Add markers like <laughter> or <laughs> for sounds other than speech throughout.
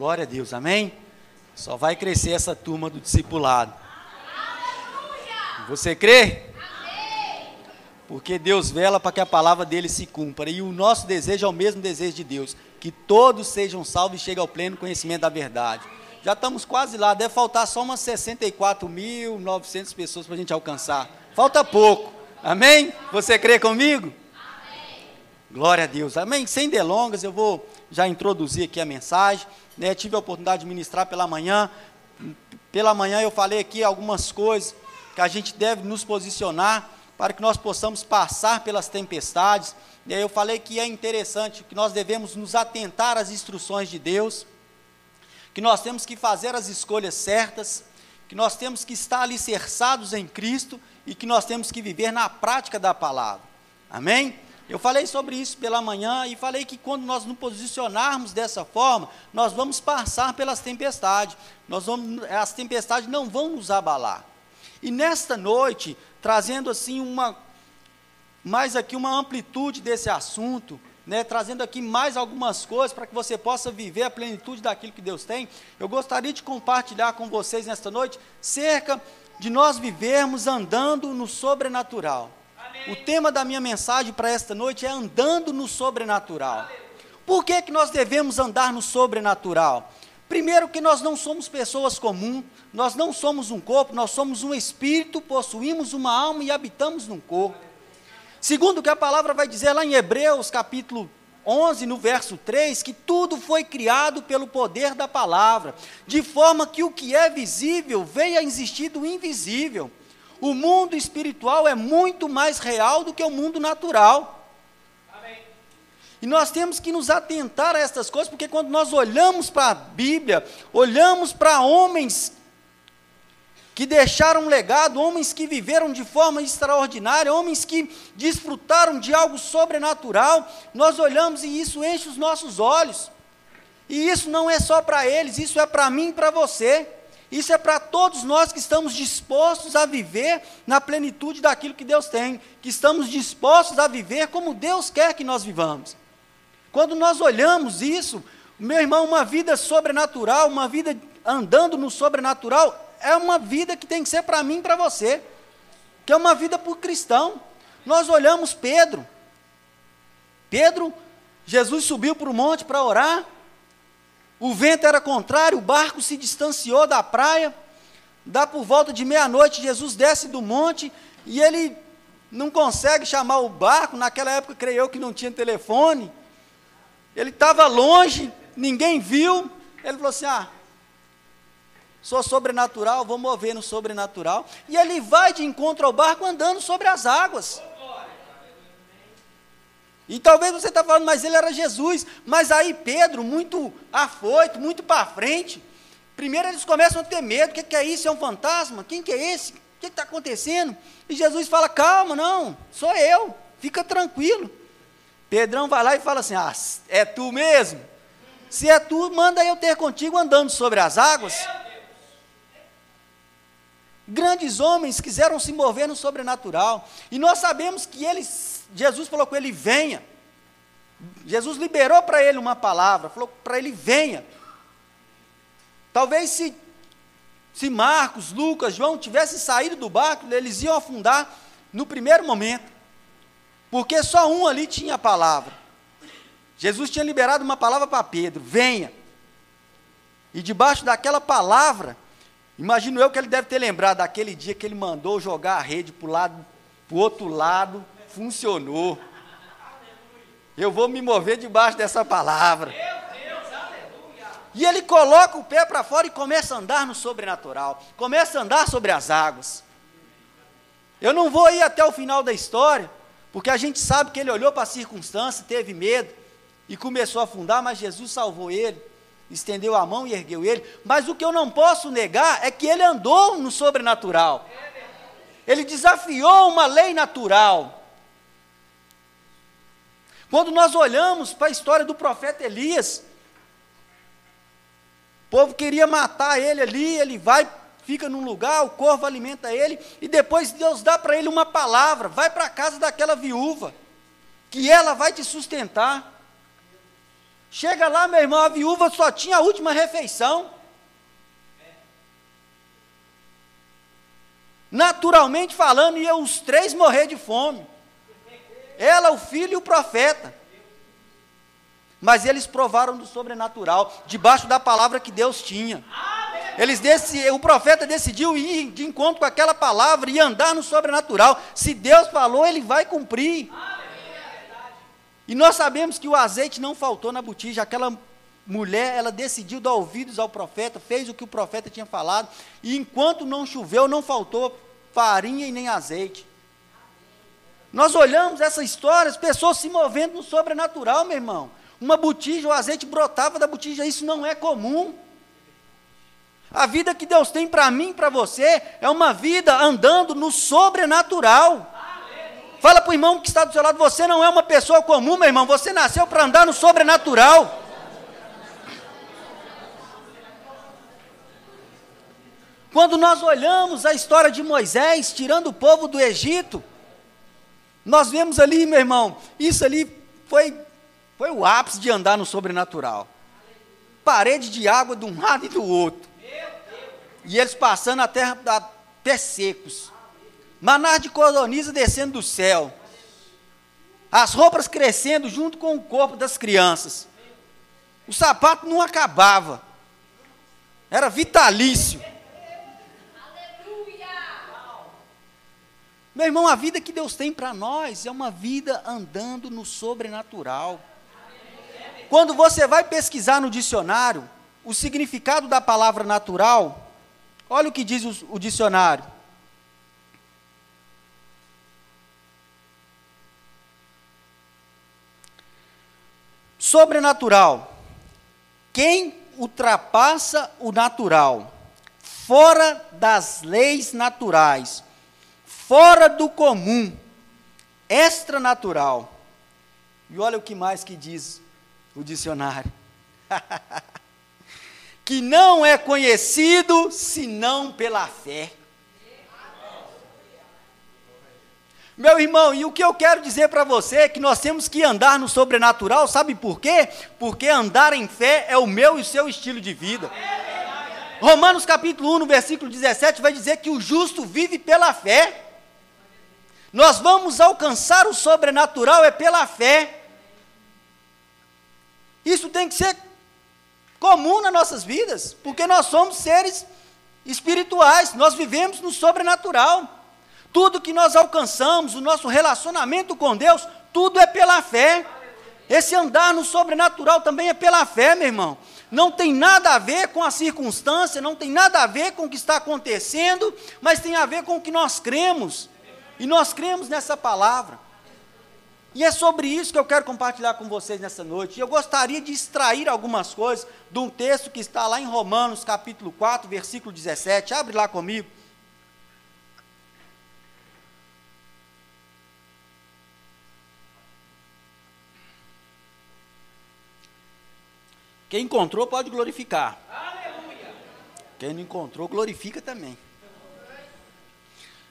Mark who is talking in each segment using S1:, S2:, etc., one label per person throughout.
S1: Glória a Deus, amém? Só vai crescer essa turma do discipulado. Você crê? Porque Deus vela para que a palavra dele se cumpra. E o nosso desejo é o mesmo desejo de Deus: que todos sejam salvos e cheguem ao pleno conhecimento da verdade. Já estamos quase lá, deve faltar só umas 64.900 pessoas para a gente alcançar. Falta pouco. Amém? Você crê comigo? Amém. Glória a Deus. Amém? Sem delongas, eu vou já introduzir aqui a mensagem. Né? Tive a oportunidade de ministrar pela manhã. Pela manhã eu falei aqui algumas coisas que a gente deve nos posicionar para que nós possamos passar pelas tempestades. E eu falei que é interessante que nós devemos nos atentar às instruções de Deus que nós temos que fazer as escolhas certas, que nós temos que estar alicerçados em Cristo e que nós temos que viver na prática da palavra. Amém? Eu falei sobre isso pela manhã e falei que quando nós nos posicionarmos dessa forma, nós vamos passar pelas tempestades. Nós vamos, as tempestades não vão nos abalar. E nesta noite, trazendo assim uma mais aqui uma amplitude desse assunto, né, trazendo aqui mais algumas coisas para que você possa viver a plenitude daquilo que Deus tem, eu gostaria de compartilhar com vocês nesta noite cerca de nós vivermos andando no sobrenatural. O tema da minha mensagem para esta noite é andando no sobrenatural. Por que, que nós devemos andar no sobrenatural? Primeiro, que nós não somos pessoas comuns, nós não somos um corpo, nós somos um espírito, possuímos uma alma e habitamos num corpo. Segundo que a palavra vai dizer lá em Hebreus, capítulo 11, no verso 3, que tudo foi criado pelo poder da palavra, de forma que o que é visível venha a existir do invisível. O mundo espiritual é muito mais real do que o mundo natural. Amém. E nós temos que nos atentar a estas coisas, porque quando nós olhamos para a Bíblia, olhamos para homens que deixaram um legado, homens que viveram de forma extraordinária, homens que desfrutaram de algo sobrenatural, nós olhamos e isso enche os nossos olhos. E isso não é só para eles, isso é para mim e para você. Isso é para todos nós que estamos dispostos a viver na plenitude daquilo que Deus tem, que estamos dispostos a viver como Deus quer que nós vivamos. Quando nós olhamos isso, meu irmão, uma vida sobrenatural, uma vida andando no sobrenatural, é uma vida que tem que ser para mim e para você, que é uma vida por cristão. Nós olhamos Pedro. Pedro, Jesus subiu para o monte para orar, o vento era contrário, o barco se distanciou da praia, dá por volta de meia-noite, Jesus desce do monte e ele não consegue chamar o barco, naquela época creio eu que não tinha telefone, ele estava longe, ninguém viu, ele falou assim, ah, Sou sobrenatural, vou mover no sobrenatural. E ele vai de encontro ao barco andando sobre as águas. E talvez você está falando, mas ele era Jesus. Mas aí Pedro, muito afoito, muito para frente. Primeiro eles começam a ter medo. O que, que é isso? É um fantasma? Quem que é esse? O que está acontecendo? E Jesus fala: calma, não, sou eu, fica tranquilo. Pedrão vai lá e fala assim: ah, é tu mesmo? Se é tu, manda eu ter contigo andando sobre as águas. Grandes homens quiseram se mover no sobrenatural. E nós sabemos que eles, Jesus falou com ele: venha. Jesus liberou para ele uma palavra, falou para ele: venha. Talvez se, se Marcos, Lucas, João tivessem saído do barco, eles iam afundar no primeiro momento. Porque só um ali tinha a palavra. Jesus tinha liberado uma palavra para Pedro: venha. E debaixo daquela palavra, Imagino eu que ele deve ter lembrado daquele dia que ele mandou jogar a rede para o lado, para o outro lado, funcionou. Eu vou me mover debaixo dessa palavra. E ele coloca o pé para fora e começa a andar no sobrenatural, começa a andar sobre as águas. Eu não vou ir até o final da história, porque a gente sabe que ele olhou para a circunstância, teve medo e começou a afundar, mas Jesus salvou ele estendeu a mão e ergueu ele. Mas o que eu não posso negar é que ele andou no sobrenatural. Ele desafiou uma lei natural. Quando nós olhamos para a história do profeta Elias, o povo queria matar ele ali, ele vai, fica num lugar, o corvo alimenta ele, e depois Deus dá para ele uma palavra: vai para a casa daquela viúva, que ela vai te sustentar. Chega lá, meu irmão, a viúva só tinha a última refeição. Naturalmente falando, iam os três morrer de fome. Ela, o filho e o profeta. Mas eles provaram do sobrenatural, debaixo da palavra que Deus tinha. Eles desse, o profeta decidiu ir de encontro com aquela palavra e andar no sobrenatural. Se Deus falou, ele vai cumprir. E nós sabemos que o azeite não faltou na botija. Aquela mulher, ela decidiu dar ouvidos ao profeta, fez o que o profeta tinha falado, e enquanto não choveu, não faltou farinha e nem azeite. Nós olhamos essa história, as pessoas se movendo no sobrenatural, meu irmão. Uma botija, o azeite brotava da botija, isso não é comum. A vida que Deus tem para mim para você é uma vida andando no sobrenatural. Fala para o irmão que está do seu lado, você não é uma pessoa comum, meu irmão, você nasceu para andar no sobrenatural. Quando nós olhamos a história de Moisés tirando o povo do Egito, nós vemos ali, meu irmão, isso ali foi, foi o ápice de andar no sobrenatural. Parede de água de um lado e do outro. E eles passando a terra a pé secos. Maná de codorniza descendo do céu. As roupas crescendo junto com o corpo das crianças. O sapato não acabava. Era vitalício. Meu irmão, a vida que Deus tem para nós é uma vida andando no sobrenatural. Quando você vai pesquisar no dicionário o significado da palavra natural, olha o que diz o, o dicionário. Sobrenatural. Quem ultrapassa o natural, fora das leis naturais, fora do comum, extranatural. E olha o que mais que diz o dicionário. <laughs> que não é conhecido senão pela fé. Meu irmão, e o que eu quero dizer para você é que nós temos que andar no sobrenatural, sabe por quê? Porque andar em fé é o meu e o seu estilo de vida. Romanos capítulo 1, no versículo 17, vai dizer que o justo vive pela fé. Nós vamos alcançar o sobrenatural é pela fé. Isso tem que ser comum nas nossas vidas, porque nós somos seres espirituais, nós vivemos no sobrenatural. Tudo que nós alcançamos, o nosso relacionamento com Deus, tudo é pela fé. Esse andar no sobrenatural também é pela fé, meu irmão. Não tem nada a ver com a circunstância, não tem nada a ver com o que está acontecendo, mas tem a ver com o que nós cremos. E nós cremos nessa palavra. E é sobre isso que eu quero compartilhar com vocês nessa noite. E eu gostaria de extrair algumas coisas de um texto que está lá em Romanos, capítulo 4, versículo 17. Abre lá comigo. Quem encontrou pode glorificar. Aleluia. Quem não encontrou, glorifica também.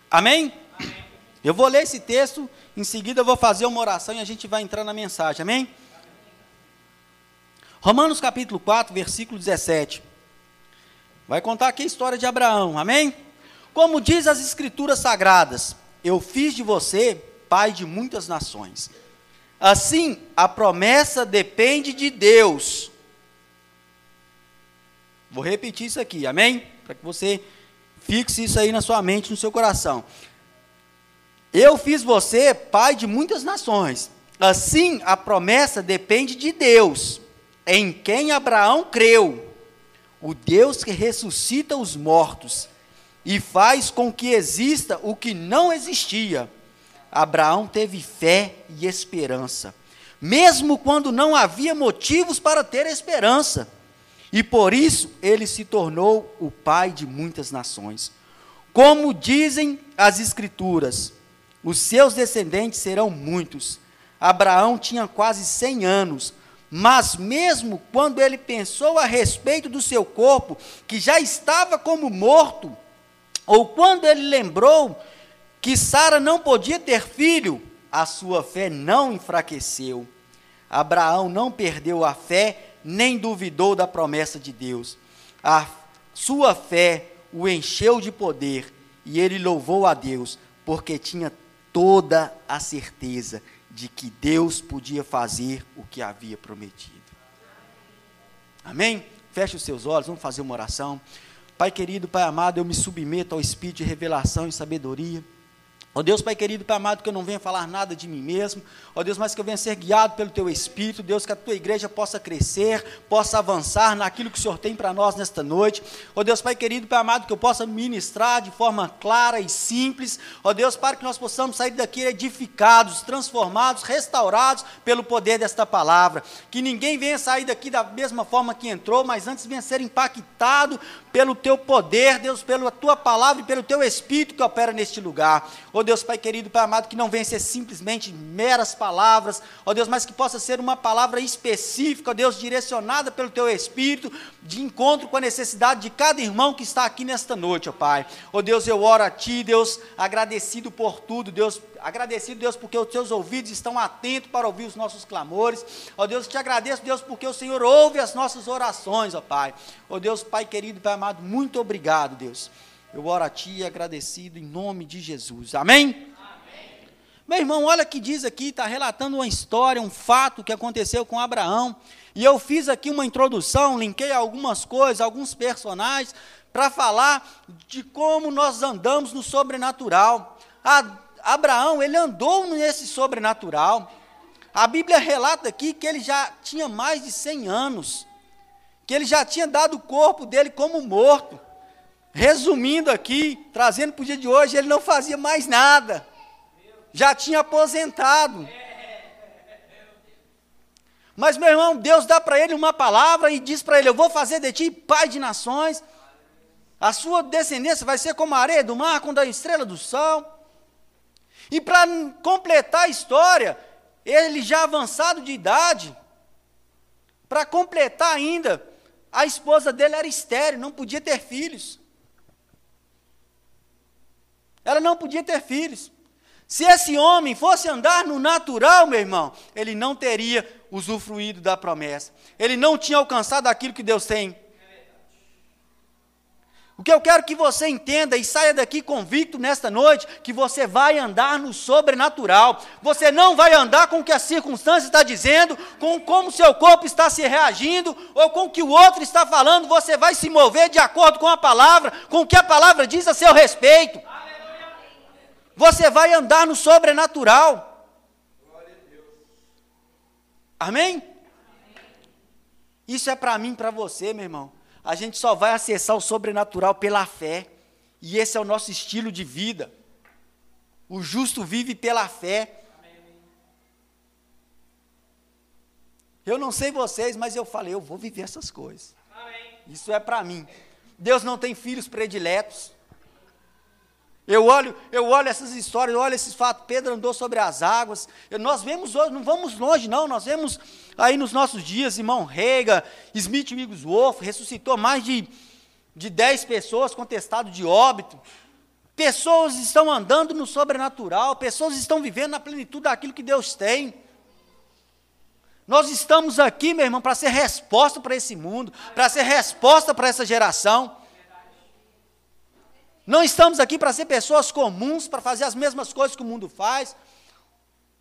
S1: Amém? Amém. Eu vou ler esse texto, em seguida eu vou fazer uma oração e a gente vai entrar na mensagem, amém? Romanos capítulo 4, versículo 17. Vai contar aqui a história de Abraão, amém? Como diz as escrituras sagradas, eu fiz de você pai de muitas nações. Assim, a promessa depende de Deus. Vou repetir isso aqui, amém? Para que você fixe isso aí na sua mente, no seu coração. Eu fiz você pai de muitas nações. Assim, a promessa depende de Deus, em quem Abraão creu, o Deus que ressuscita os mortos e faz com que exista o que não existia. Abraão teve fé e esperança, mesmo quando não havia motivos para ter esperança. E por isso ele se tornou o pai de muitas nações. Como dizem as Escrituras, os seus descendentes serão muitos. Abraão tinha quase 100 anos, mas mesmo quando ele pensou a respeito do seu corpo, que já estava como morto, ou quando ele lembrou que Sara não podia ter filho, a sua fé não enfraqueceu. Abraão não perdeu a fé, nem duvidou da promessa de Deus. A sua fé o encheu de poder e ele louvou a Deus, porque tinha toda a certeza de que Deus podia fazer o que havia prometido. Amém? Feche os seus olhos, vamos fazer uma oração. Pai querido, Pai amado, eu me submeto ao espírito de revelação e sabedoria. Ó Deus, Pai querido, Pai amado, que eu não venha falar nada de mim mesmo. Ó Deus, mas que eu venha ser guiado pelo Teu Espírito. Deus, que a Tua igreja possa crescer, possa avançar naquilo que o Senhor tem para nós nesta noite. Ó Deus, Pai querido, Pai amado, que eu possa ministrar de forma clara e simples. Ó Deus, para que nós possamos sair daqui edificados, transformados, restaurados pelo poder desta palavra. Que ninguém venha sair daqui da mesma forma que entrou, mas antes venha ser impactado pelo Teu poder, Deus, pela Tua palavra e pelo Teu Espírito que opera neste lugar. Ó Deus, Pai querido, Pai amado, que não venha ser simplesmente meras palavras, ó Deus, mas que possa ser uma palavra específica, ó Deus, direcionada pelo Teu Espírito, de encontro com a necessidade de cada irmão que está aqui nesta noite, ó Pai. Ó Deus, eu oro a Ti, Deus, agradecido por tudo, Deus, agradecido, Deus, porque os Teus ouvidos estão atentos para ouvir os nossos clamores. Ó Deus, te agradeço, Deus, porque o Senhor ouve as nossas orações, ó Pai. Ó Deus, Pai querido, Pai amado, muito obrigado, Deus. Eu oro a Ti agradecido em nome de Jesus. Amém? Meu irmão, olha que diz aqui, está relatando uma história, um fato que aconteceu com Abraão. E eu fiz aqui uma introdução, linkei algumas coisas, alguns personagens, para falar de como nós andamos no sobrenatural. A, Abraão, ele andou nesse sobrenatural. A Bíblia relata aqui que ele já tinha mais de 100 anos, que ele já tinha dado o corpo dele como morto. Resumindo aqui, trazendo para o dia de hoje, ele não fazia mais nada. Já tinha aposentado. Mas, meu irmão, Deus dá para ele uma palavra e diz para ele: Eu vou fazer de ti pai de nações. A sua descendência vai ser como a areia do mar, como a estrela do sol. E para completar a história, ele já avançado de idade, para completar ainda, a esposa dele era estéril, não podia ter filhos. Ela não podia ter filhos. Se esse homem fosse andar no natural, meu irmão, ele não teria usufruído da promessa. Ele não tinha alcançado aquilo que Deus tem o que eu quero que você entenda e saia daqui convicto nesta noite, que você vai andar no sobrenatural. Você não vai andar com o que a circunstância está dizendo, com como seu corpo está se reagindo, ou com o que o outro está falando. Você vai se mover de acordo com a palavra, com o que a palavra diz a seu respeito. Você vai andar no sobrenatural. Amém? Isso é para mim, para você, meu irmão a gente só vai acessar o sobrenatural pela fé. E esse é o nosso estilo de vida. O justo vive pela fé. Eu não sei vocês, mas eu falei, eu vou viver essas coisas. Isso é para mim. Deus não tem filhos prediletos. Eu olho, eu olho essas histórias, eu olho esses fatos. Pedro andou sobre as águas. nós vemos hoje, não vamos longe, não. Nós vemos aí nos nossos dias, irmão Rega, Smith Wigglesworth, ressuscitou mais de, de 10 pessoas com testado de óbito. Pessoas estão andando no sobrenatural, pessoas estão vivendo na plenitude daquilo que Deus tem. Nós estamos aqui, meu irmão, para ser resposta para esse mundo, para ser resposta para essa geração. Não estamos aqui para ser pessoas comuns, para fazer as mesmas coisas que o mundo faz.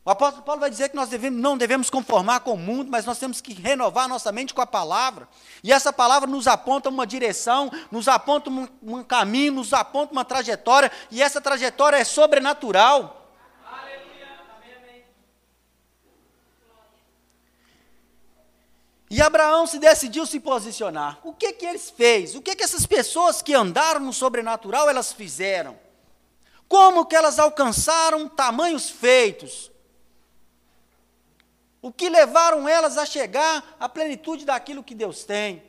S1: O apóstolo Paulo vai dizer que nós devemos, não devemos conformar com o mundo, mas nós temos que renovar nossa mente com a palavra. E essa palavra nos aponta uma direção, nos aponta um, um caminho, nos aponta uma trajetória, e essa trajetória é sobrenatural. E Abraão se decidiu se posicionar. O que que eles fez? O que que essas pessoas que andaram no sobrenatural elas fizeram? Como que elas alcançaram tamanhos feitos? O que levaram elas a chegar à plenitude daquilo que Deus tem?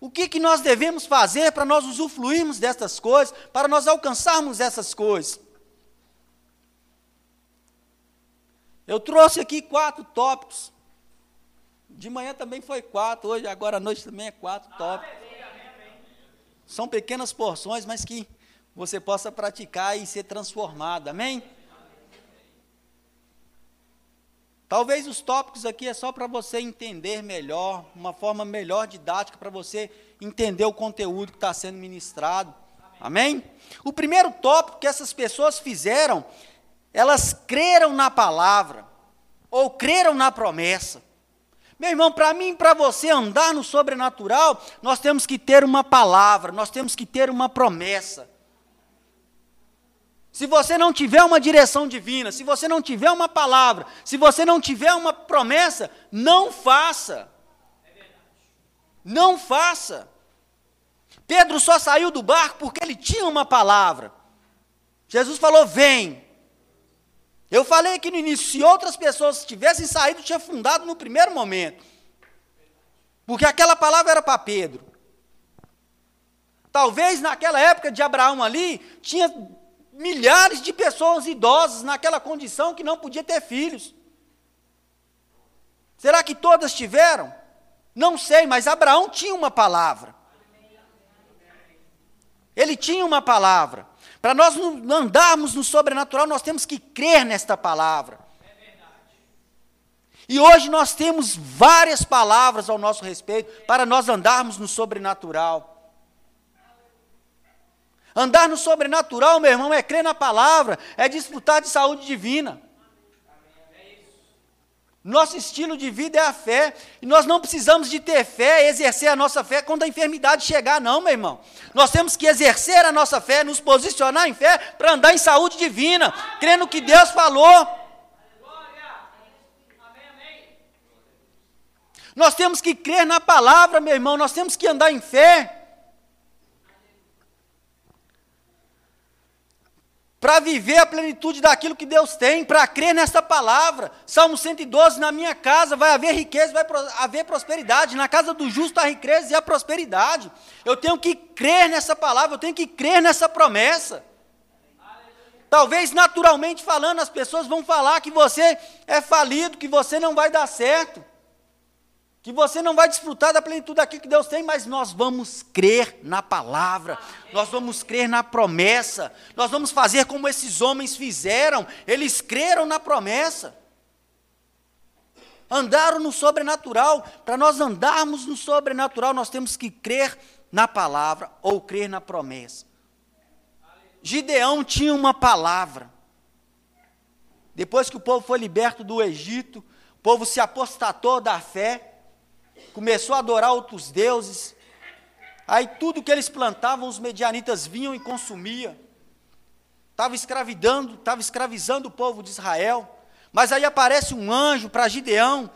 S1: O que, que nós devemos fazer para nós usufruirmos destas coisas, para nós alcançarmos essas coisas? Eu trouxe aqui quatro tópicos. De manhã também foi quatro, hoje, agora à noite também é quatro tópicos. São pequenas porções, mas que você possa praticar e ser transformado. Amém? Talvez os tópicos aqui é só para você entender melhor, uma forma melhor didática para você entender o conteúdo que está sendo ministrado. Amém? Amém? O primeiro tópico que essas pessoas fizeram, elas creram na palavra, ou creram na promessa. Meu irmão, para mim para você andar no sobrenatural, nós temos que ter uma palavra, nós temos que ter uma promessa. Se você não tiver uma direção divina, se você não tiver uma palavra, se você não tiver uma promessa, não faça. Não faça. Pedro só saiu do barco porque ele tinha uma palavra. Jesus falou: Vem. Eu falei aqui no início: se outras pessoas tivessem saído, tinha fundado no primeiro momento. Porque aquela palavra era para Pedro. Talvez naquela época de Abraão ali, tinha milhares de pessoas idosas naquela condição que não podia ter filhos. Será que todas tiveram? Não sei, mas Abraão tinha uma palavra. Ele tinha uma palavra. Para nós andarmos no sobrenatural, nós temos que crer nesta palavra. E hoje nós temos várias palavras ao nosso respeito para nós andarmos no sobrenatural. Andar no sobrenatural, meu irmão, é crer na palavra, é desfrutar de saúde divina. Nosso estilo de vida é a fé, e nós não precisamos de ter fé, exercer a nossa fé quando a enfermidade chegar, não, meu irmão. Nós temos que exercer a nossa fé, nos posicionar em fé para andar em saúde divina, crendo que Deus falou. Nós temos que crer na palavra, meu irmão, nós temos que andar em fé. Para viver a plenitude daquilo que Deus tem, para crer nessa palavra. Salmo 112, na minha casa vai haver riqueza, vai haver prosperidade. Na casa do justo a riqueza e a prosperidade. Eu tenho que crer nessa palavra, eu tenho que crer nessa promessa. Talvez naturalmente falando, as pessoas vão falar que você é falido, que você não vai dar certo que você não vai desfrutar da plenitude daquilo que Deus tem, mas nós vamos crer na palavra, nós vamos crer na promessa, nós vamos fazer como esses homens fizeram, eles creram na promessa. Andaram no sobrenatural, para nós andarmos no sobrenatural, nós temos que crer na palavra ou crer na promessa. Gideão tinha uma palavra. Depois que o povo foi liberto do Egito, o povo se apostatou da fé, começou a adorar outros deuses. Aí tudo que eles plantavam, os medianitas vinham e consumiam. Estava escravidando, estava escravizando o povo de Israel. Mas aí aparece um anjo para Gideão,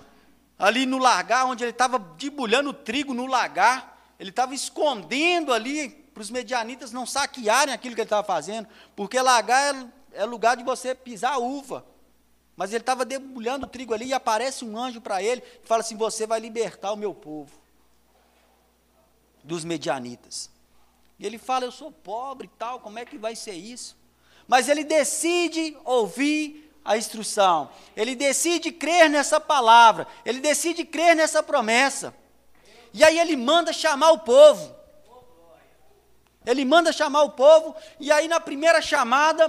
S1: ali no lagar, onde ele estava debulhando trigo no lagar. Ele estava escondendo ali para os medianitas não saquearem aquilo que ele estava fazendo, porque lagar é, é lugar de você pisar uva. Mas ele estava debulhando o trigo ali e aparece um anjo para ele e fala assim: Você vai libertar o meu povo dos medianitas. E ele fala: Eu sou pobre e tal, como é que vai ser isso? Mas ele decide ouvir a instrução, ele decide crer nessa palavra, ele decide crer nessa promessa. E aí ele manda chamar o povo. Ele manda chamar o povo, e aí na primeira chamada,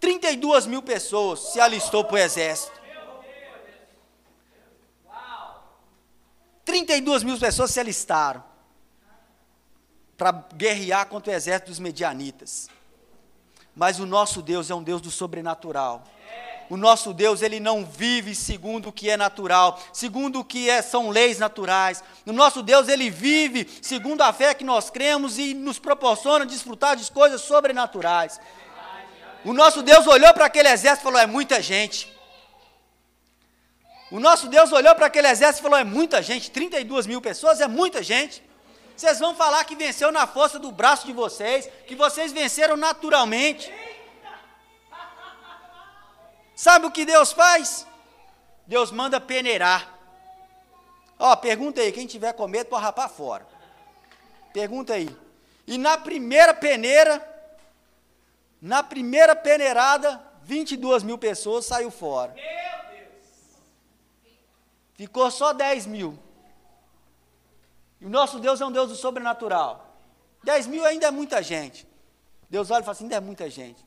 S1: 32 mil pessoas se alistou para o exército. 32 mil pessoas se alistaram para guerrear contra o exército dos medianitas. Mas o nosso Deus é um Deus do sobrenatural. O nosso Deus, ele não vive segundo o que é natural, segundo o que é, são leis naturais. O nosso Deus, ele vive segundo a fé que nós cremos e nos proporciona desfrutar de coisas sobrenaturais. O nosso Deus olhou para aquele exército e falou: é muita gente. O nosso Deus olhou para aquele exército e falou: é muita gente, 32 mil pessoas é muita gente. Vocês vão falar que venceu na força do braço de vocês, que vocês venceram naturalmente. Sabe o que Deus faz? Deus manda peneirar. Ó, pergunta aí, quem tiver com medo pode rapar fora. Pergunta aí. E na primeira peneira, na primeira peneirada, 22 mil pessoas saiu fora. Meu Deus! Ficou só 10 mil. E o nosso Deus é um Deus do sobrenatural. 10 mil ainda é muita gente. Deus olha e fala assim: ainda é muita gente.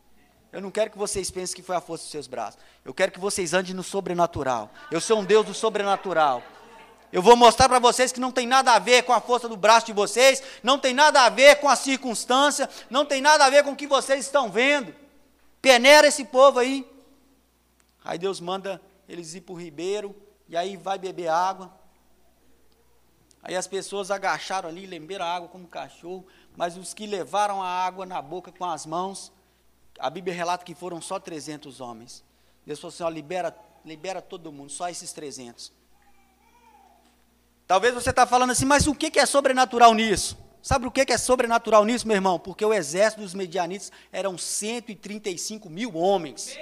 S1: Eu não quero que vocês pensem que foi a força dos seus braços. Eu quero que vocês andem no sobrenatural. Eu sou um Deus do sobrenatural. Eu vou mostrar para vocês que não tem nada a ver com a força do braço de vocês, não tem nada a ver com a circunstância, não tem nada a ver com o que vocês estão vendo. Peneira esse povo aí. Aí Deus manda eles ir para o ribeiro, e aí vai beber água. Aí as pessoas agacharam ali, lembraram a água como cachorro, mas os que levaram a água na boca com as mãos, a Bíblia relata que foram só 300 homens. Deus falou assim: ó, libera, libera todo mundo, só esses 300. Talvez você está falando assim, mas o que é sobrenatural nisso? Sabe o que é sobrenatural nisso, meu irmão? Porque o exército dos medianitas eram 135 mil homens.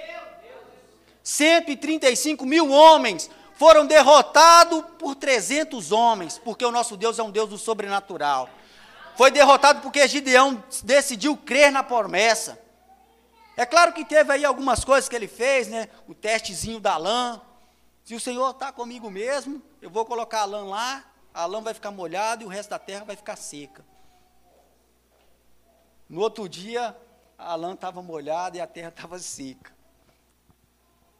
S1: 135 mil homens foram derrotados por 300 homens, porque o nosso Deus é um Deus do sobrenatural. Foi derrotado porque Gideão decidiu crer na promessa. É claro que teve aí algumas coisas que ele fez, né? O testezinho da lã. Se o Senhor está comigo mesmo, eu vou colocar a lã lá, a lã vai ficar molhada e o resto da terra vai ficar seca. No outro dia, a lã estava molhada e a terra <laughs> estava seca.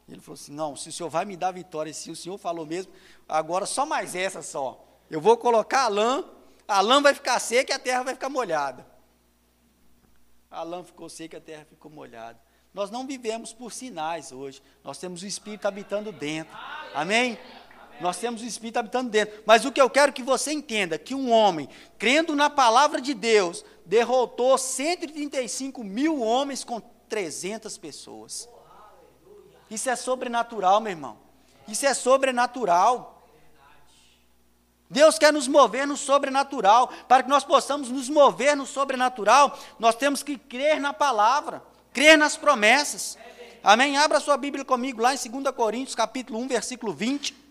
S1: Ele falou assim: Não, se o senhor vai me dar vitória, se o senhor falou mesmo, agora só mais essa só. Eu vou colocar a lã, a lã vai ficar seca e a terra vai ficar molhada. A lã ficou seca e a terra ficou molhada. Nós não vivemos por sinais hoje. Nós temos o Espírito habitando dentro. Amém? Nós temos o Espírito habitando dentro. Mas o que eu quero que você entenda, que um homem, crendo na palavra de Deus, derrotou 135 mil homens com 300 pessoas. Isso é sobrenatural, meu irmão. Isso é sobrenatural. Deus quer nos mover no sobrenatural. Para que nós possamos nos mover no sobrenatural, nós temos que crer na palavra, crer nas promessas. Amém? Abra sua Bíblia comigo lá em 2 Coríntios, capítulo 1, versículo 20.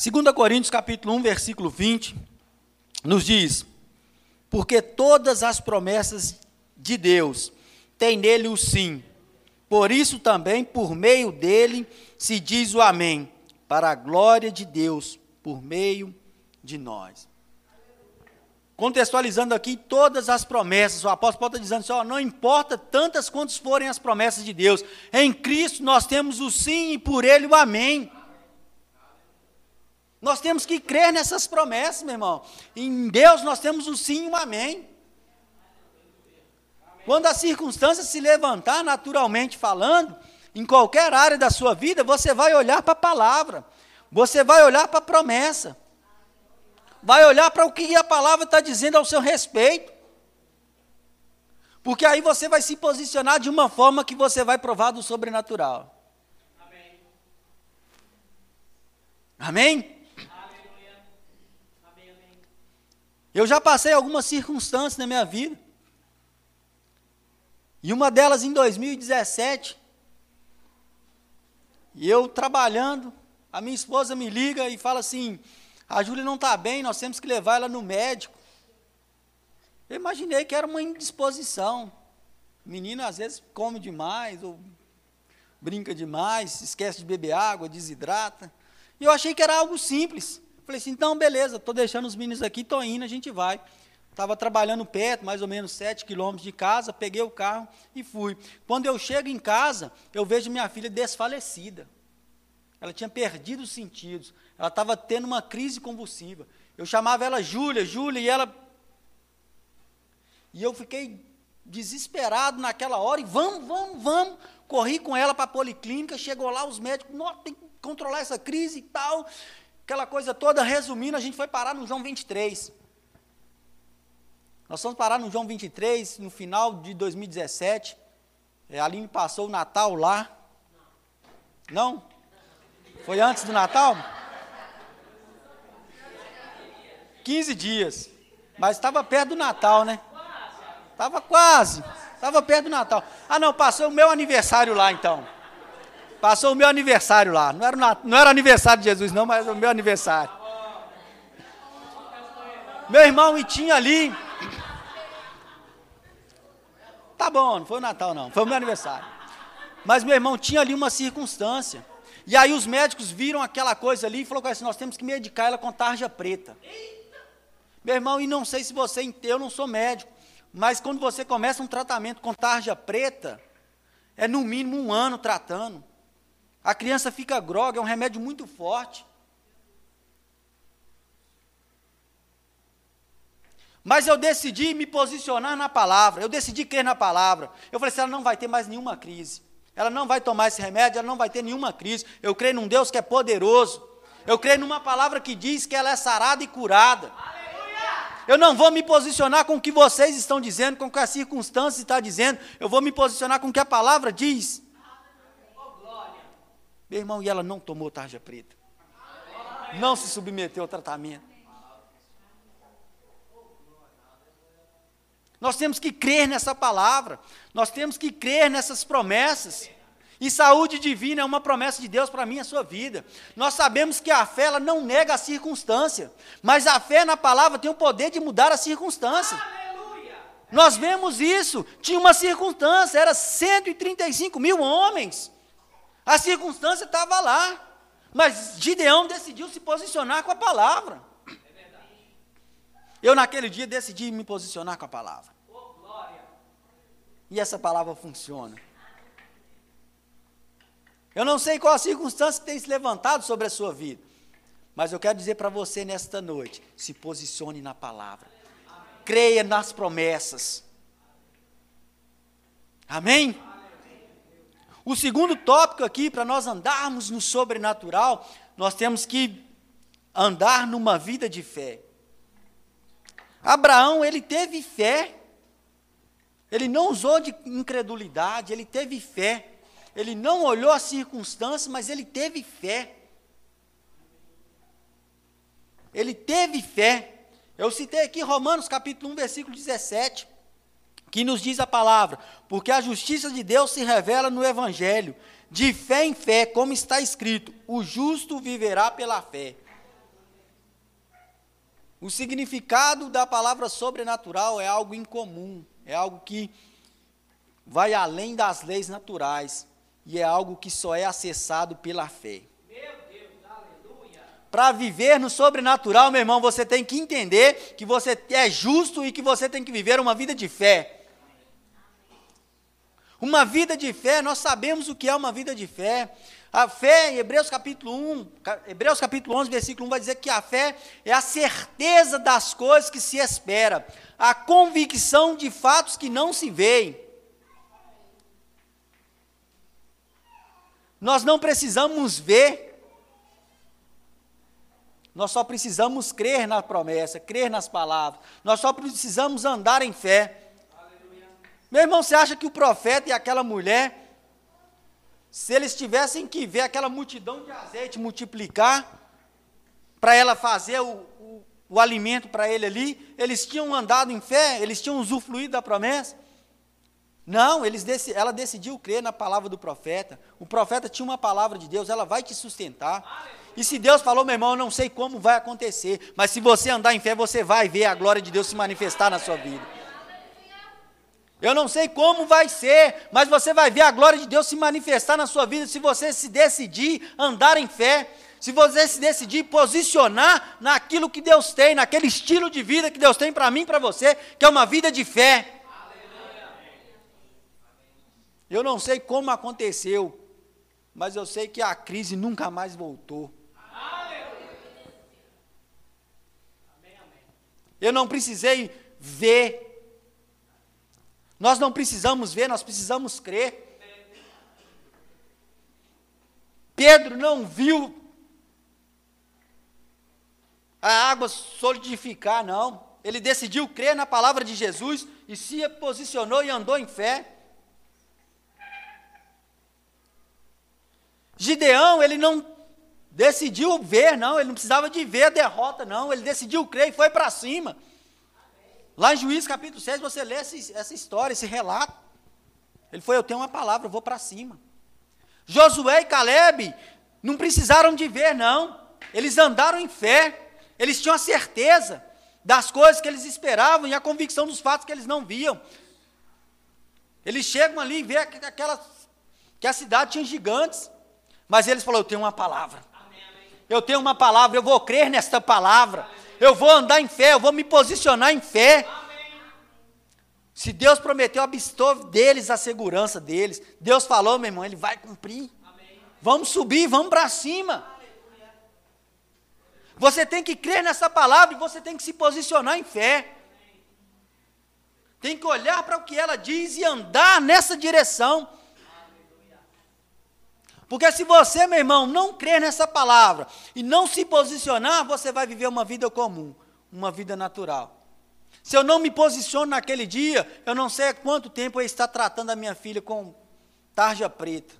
S1: Segunda Coríntios capítulo 1, versículo 20, nos diz: Porque todas as promessas de Deus têm nele o sim. Por isso também, por meio dele, se diz o amém, para a glória de Deus, por meio de nós. Contextualizando aqui todas as promessas, o apóstolo Paulo está dizendo assim, não importa tantas quantas forem as promessas de Deus, em Cristo nós temos o sim e por ele o amém. Nós temos que crer nessas promessas, meu irmão. Em Deus nós temos o sim e o amém. Quando a circunstância se levantar, naturalmente falando, em qualquer área da sua vida, você vai olhar para a palavra, você vai olhar para a promessa, vai olhar para o que a palavra está dizendo ao seu respeito. Porque aí você vai se posicionar de uma forma que você vai provar do sobrenatural. Amém? Amém? Eu já passei algumas circunstâncias na minha vida. E uma delas em 2017. E eu trabalhando, a minha esposa me liga e fala assim: a Júlia não está bem, nós temos que levar ela no médico. Eu imaginei que era uma indisposição. Menina às vezes come demais, ou brinca demais, esquece de beber água, desidrata. E eu achei que era algo simples. Falei assim, então beleza, estou deixando os meninos aqui, estou indo, a gente vai. Estava trabalhando perto, mais ou menos 7 quilômetros de casa, peguei o carro e fui. Quando eu chego em casa, eu vejo minha filha desfalecida. Ela tinha perdido os sentidos. Ela estava tendo uma crise convulsiva. Eu chamava ela Júlia, Júlia, e ela. E eu fiquei desesperado naquela hora, e vamos, vamos, vamos. Corri com ela para a policlínica, chegou lá, os médicos, nossa, tem que controlar essa crise e tal aquela coisa toda, resumindo, a gente foi parar no João 23. Nós fomos parar no João 23, no final de 2017. É, ali me passou o Natal lá. Não? Foi antes do Natal? 15 dias. Mas estava perto do Natal, né? Estava quase. Estava perto do Natal. Ah, não, passou o meu aniversário lá então. Passou o meu aniversário lá. Não era, não era aniversário de Jesus, não, mas o meu aniversário. Meu irmão, e tinha ali. Tá bom, não foi o Natal, não. Foi o meu aniversário. Mas meu irmão tinha ali uma circunstância. E aí os médicos viram aquela coisa ali e falaram assim: nós temos que medicar ela com tarja preta. Meu irmão, e não sei se você, eu não sou médico, mas quando você começa um tratamento com tarja preta, é no mínimo um ano tratando. A criança fica grogue, é um remédio muito forte. Mas eu decidi me posicionar na palavra, eu decidi crer na palavra. Eu falei assim: ela não vai ter mais nenhuma crise. Ela não vai tomar esse remédio, ela não vai ter nenhuma crise. Eu creio num Deus que é poderoso. Eu creio numa palavra que diz que ela é sarada e curada. Eu não vou me posicionar com o que vocês estão dizendo, com o que a circunstância está dizendo. Eu vou me posicionar com o que a palavra diz. Meu irmão, e ela não tomou tarja preta. Não se submeteu ao tratamento. Nós temos que crer nessa palavra, nós temos que crer nessas promessas. E saúde divina é uma promessa de Deus para a minha sua vida. Nós sabemos que a fé ela não nega a circunstância, mas a fé na palavra tem o poder de mudar a circunstância. Aleluia. Nós vemos isso. Tinha uma circunstância, era 135 mil homens. A circunstância estava lá. Mas Gideão decidiu se posicionar com a palavra. Eu, naquele dia, decidi me posicionar com a palavra. E essa palavra funciona. Eu não sei qual a circunstância que tem se levantado sobre a sua vida, mas eu quero dizer para você nesta noite: se posicione na palavra, creia nas promessas. Amém? O segundo tópico aqui, para nós andarmos no sobrenatural, nós temos que andar numa vida de fé. Abraão, ele teve fé. Ele não usou de incredulidade, ele teve fé. Ele não olhou as circunstâncias, mas ele teve fé. Ele teve fé. Eu citei aqui Romanos capítulo 1, versículo 17, que nos diz a palavra: Porque a justiça de Deus se revela no Evangelho, de fé em fé, como está escrito: o justo viverá pela fé. O significado da palavra sobrenatural é algo incomum, é algo que vai além das leis naturais e é algo que só é acessado pela fé. Para viver no sobrenatural, meu irmão, você tem que entender que você é justo e que você tem que viver uma vida de fé. Uma vida de fé, nós sabemos o que é uma vida de fé. A fé, em Hebreus capítulo 1, Hebreus capítulo 11, versículo 1, vai dizer que a fé é a certeza das coisas que se espera, a convicção de fatos que não se veem. Nós não precisamos ver, nós só precisamos crer na promessa, crer nas palavras, nós só precisamos andar em fé. Meu irmão, você acha que o profeta e aquela mulher se eles tivessem que ver aquela multidão de azeite multiplicar, para ela fazer o, o, o alimento para ele ali, eles tinham andado em fé, eles tinham usufruído da promessa. Não, eles, ela decidiu crer na palavra do profeta. O profeta tinha uma palavra de Deus, ela vai te sustentar. E se Deus falou, meu irmão, eu não sei como vai acontecer, mas se você andar em fé, você vai ver a glória de Deus se manifestar na sua vida. Eu não sei como vai ser, mas você vai ver a glória de Deus se manifestar na sua vida se você se decidir andar em fé, se você se decidir posicionar naquilo que Deus tem, naquele estilo de vida que Deus tem para mim e para você, que é uma vida de fé. Eu não sei como aconteceu, mas eu sei que a crise nunca mais voltou. Eu não precisei ver nós não precisamos ver, nós precisamos crer. Pedro não viu a água solidificar, não. Ele decidiu crer na palavra de Jesus e se posicionou e andou em fé. Gideão, ele não decidiu ver, não, ele não precisava de ver a derrota, não, ele decidiu crer e foi para cima. Lá em Juízes capítulo 6, você lê essa, essa história, esse relato. Ele foi, eu tenho uma palavra, eu vou para cima. Josué e Caleb não precisaram de ver, não. Eles andaram em fé. Eles tinham a certeza das coisas que eles esperavam e a convicção dos fatos que eles não viam. Eles chegam ali e vê aquela, que a cidade tinha gigantes. Mas eles falaram: Eu tenho uma palavra. Eu tenho uma palavra, eu vou crer nesta palavra. Eu vou andar em fé, eu vou me posicionar em fé. Se Deus prometeu, abstou deles a segurança deles. Deus falou, meu irmão, Ele vai cumprir. Vamos subir, vamos para cima. Você tem que crer nessa palavra e você tem que se posicionar em fé. Tem que olhar para o que ela diz e andar nessa direção. Porque se você, meu irmão, não crer nessa palavra e não se posicionar, você vai viver uma vida comum, uma vida natural. Se eu não me posiciono naquele dia, eu não sei há quanto tempo eu estar tratando a minha filha com tarja preta.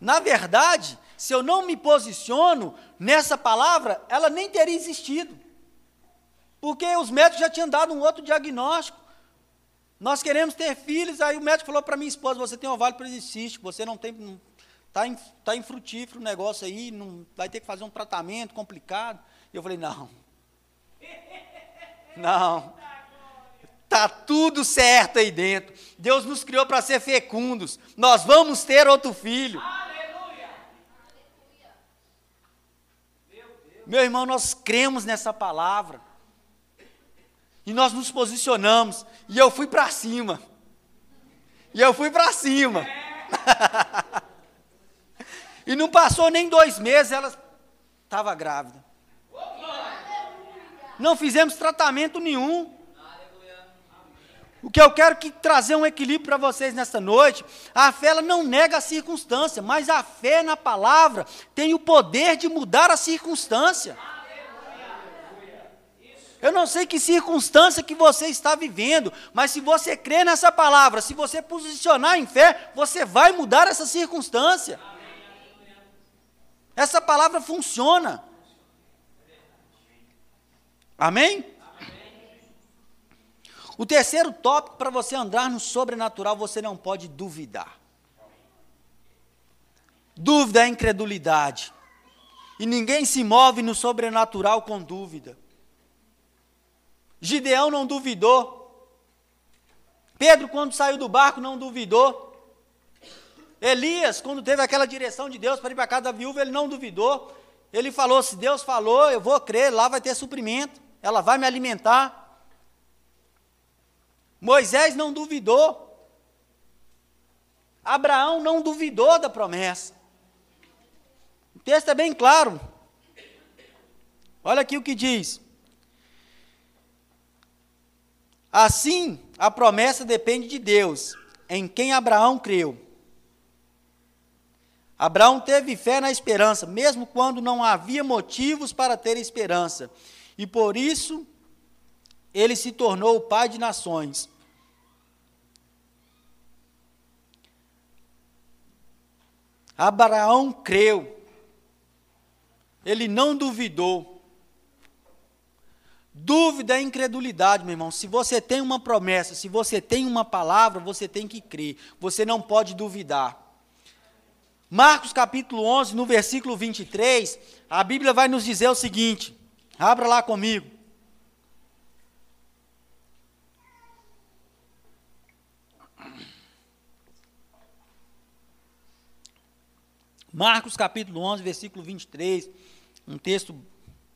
S1: Na verdade, se eu não me posiciono nessa palavra, ela nem teria existido. Porque os médicos já tinham dado um outro diagnóstico. Nós queremos ter filhos, aí o médico falou para minha esposa: você tem ovário policístico, você não tem. Está em, tá infrutífero o negócio aí, não, vai ter que fazer um tratamento complicado. E eu falei: não. <laughs> Não. Está tudo certo aí dentro. Deus nos criou para ser fecundos. Nós vamos ter outro filho. Aleluia. Meu irmão, nós cremos nessa palavra. E nós nos posicionamos. E eu fui para cima. E eu fui para cima. <laughs> e não passou nem dois meses, ela estava grávida. Não fizemos tratamento nenhum. O que eu quero que trazer um equilíbrio para vocês nesta noite, a fé ela não nega a circunstância, mas a fé na palavra tem o poder de mudar a circunstância. Eu não sei que circunstância que você está vivendo, mas se você crê nessa palavra, se você posicionar em fé, você vai mudar essa circunstância. Essa palavra funciona. Amém? O terceiro tópico para você andar no sobrenatural, você não pode duvidar. Dúvida é incredulidade. E ninguém se move no sobrenatural com dúvida. Gideão não duvidou. Pedro, quando saiu do barco, não duvidou. Elias, quando teve aquela direção de Deus para ir para a casa da viúva, ele não duvidou. Ele falou: se Deus falou, eu vou crer, lá vai ter suprimento, ela vai me alimentar. Moisés não duvidou. Abraão não duvidou da promessa. O texto é bem claro. Olha aqui o que diz. Assim, a promessa depende de Deus, em quem Abraão creu. Abraão teve fé na esperança, mesmo quando não havia motivos para ter esperança, e por isso ele se tornou o pai de nações. Abraão creu, ele não duvidou. Dúvida é incredulidade, meu irmão. Se você tem uma promessa, se você tem uma palavra, você tem que crer. Você não pode duvidar. Marcos capítulo 11, no versículo 23, a Bíblia vai nos dizer o seguinte: abra lá comigo. Marcos capítulo 11, versículo 23, um texto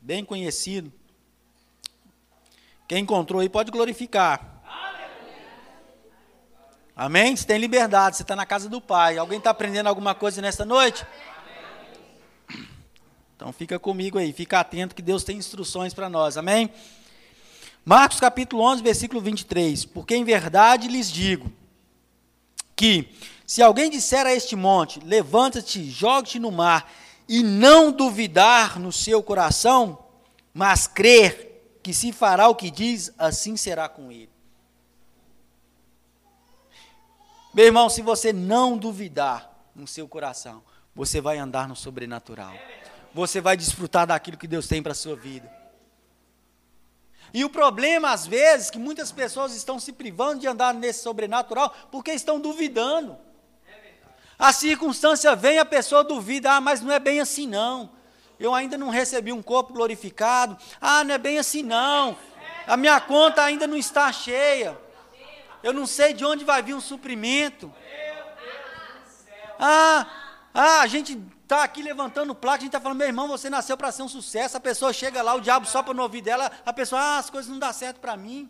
S1: bem conhecido. Quem encontrou aí pode glorificar. Amém? Você tem liberdade, você está na casa do Pai. Alguém está aprendendo alguma coisa nesta noite? Então fica comigo aí, fica atento que Deus tem instruções para nós. Amém? Marcos capítulo 11, versículo 23. Porque em verdade lhes digo que se alguém disser a este monte, levanta-te, jogue-te no mar, e não duvidar no seu coração, mas crer que se fará o que diz, assim será com ele. Meu irmão, se você não duvidar no seu coração, você vai andar no sobrenatural. Você vai desfrutar daquilo que Deus tem para a sua vida. E o problema, às vezes, que muitas pessoas estão se privando de andar nesse sobrenatural porque estão duvidando. A circunstância vem, a pessoa duvida, ah, mas não é bem assim não eu ainda não recebi um corpo glorificado. Ah, não é bem assim não. A minha conta ainda não está cheia. Eu não sei de onde vai vir um suprimento. Ah, ah, a gente está aqui levantando placa, a gente está falando, meu irmão, você nasceu para ser um sucesso. A pessoa chega lá, o diabo sopra no ouvido dela, a pessoa, ah, as coisas não dão certo para mim.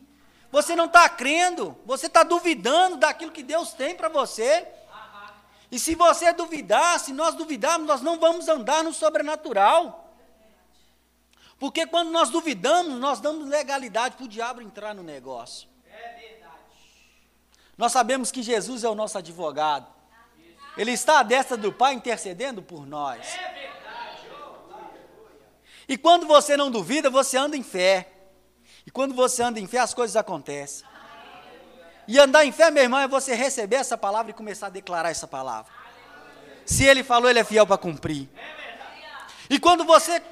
S1: Você não está crendo, você está duvidando daquilo que Deus tem para você. E se você duvidar, se nós duvidarmos, nós não vamos andar no sobrenatural. Porque quando nós duvidamos, nós damos legalidade para o diabo entrar no negócio. Nós sabemos que Jesus é o nosso advogado. Ele está à destra do Pai intercedendo por nós. E quando você não duvida, você anda em fé. E quando você anda em fé, as coisas acontecem. E andar em fé, meu irmão, é você receber essa palavra e começar a declarar essa palavra. Se ele falou, ele é fiel para cumprir. E quando você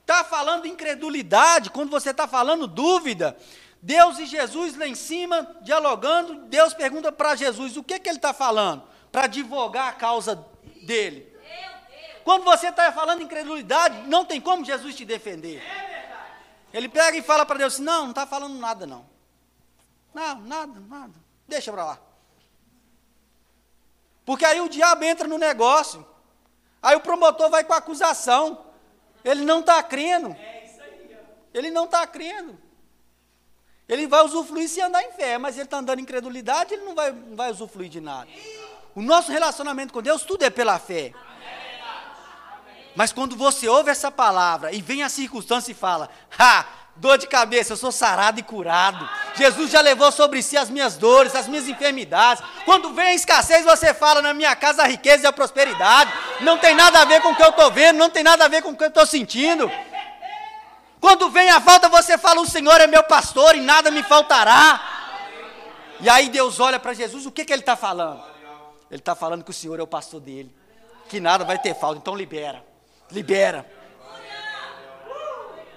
S1: está falando incredulidade, quando você está falando dúvida, Deus e Jesus lá em cima, dialogando, Deus pergunta para Jesus o que, que ele está falando, para advogar a causa dele. Quando você está falando incredulidade, não tem como Jesus te defender. Ele pega e fala para Deus não, não está falando nada, não. Não, nada, nada. Deixa para lá. Porque aí o diabo entra no negócio. Aí o promotor vai com a acusação. Ele não está crendo. Ele não está crendo. Ele vai usufruir se andar em fé, mas ele está andando em incredulidade, ele não vai, não vai usufruir de nada. O nosso relacionamento com Deus, tudo é pela fé. Mas quando você ouve essa palavra e vem a circunstância e fala, ha, dor de cabeça, eu sou sarado e curado. Jesus já levou sobre si as minhas dores, as minhas enfermidades. Quando vem a escassez, você fala: na minha casa a riqueza e a prosperidade. Não tem nada a ver com o que eu estou vendo, não tem nada a ver com o que eu estou sentindo. Quando vem a falta, você fala: o Senhor é meu pastor e nada me faltará. E aí Deus olha para Jesus, o que, que ele está falando? Ele está falando que o Senhor é o pastor dele, que nada vai ter falta, então libera, libera.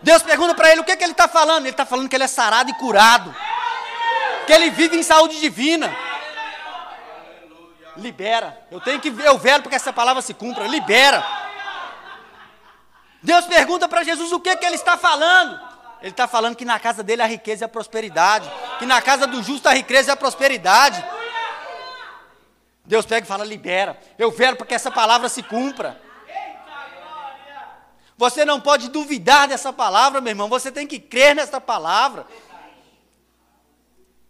S1: Deus pergunta para ele o que, que ele está falando. Ele está falando que ele é sarado e curado. Que ele vive em saúde divina. Libera. Eu tenho que ver o velho para que essa palavra se cumpra. Libera. Deus pergunta para Jesus o que, que ele está falando. Ele está falando que na casa dele a riqueza e a prosperidade. Que na casa do justo a riqueza e a prosperidade. Deus pega e fala: libera. Eu quero para que essa palavra se cumpra. Você não pode duvidar dessa palavra, meu irmão. Você tem que crer nessa palavra.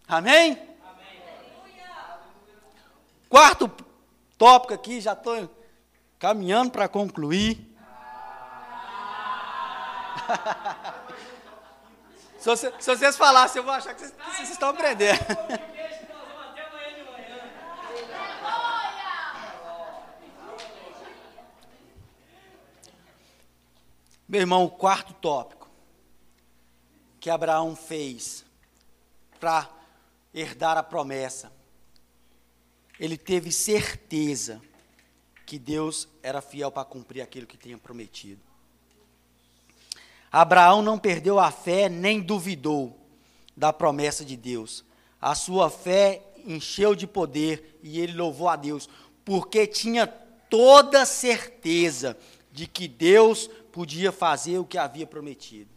S1: Amém? Quarto tópico aqui, já estou caminhando para concluir. <laughs> se, você, se, vocês falassem, eu vou achar que vocês, que vocês estão aprendendo. <laughs> Meu irmão, o quarto tópico que Abraão fez para herdar a promessa, ele teve certeza que Deus era fiel para cumprir aquilo que tinha prometido. Abraão não perdeu a fé nem duvidou da promessa de Deus. A sua fé encheu de poder e ele louvou a Deus, porque tinha toda certeza de que Deus podia fazer o que havia prometido.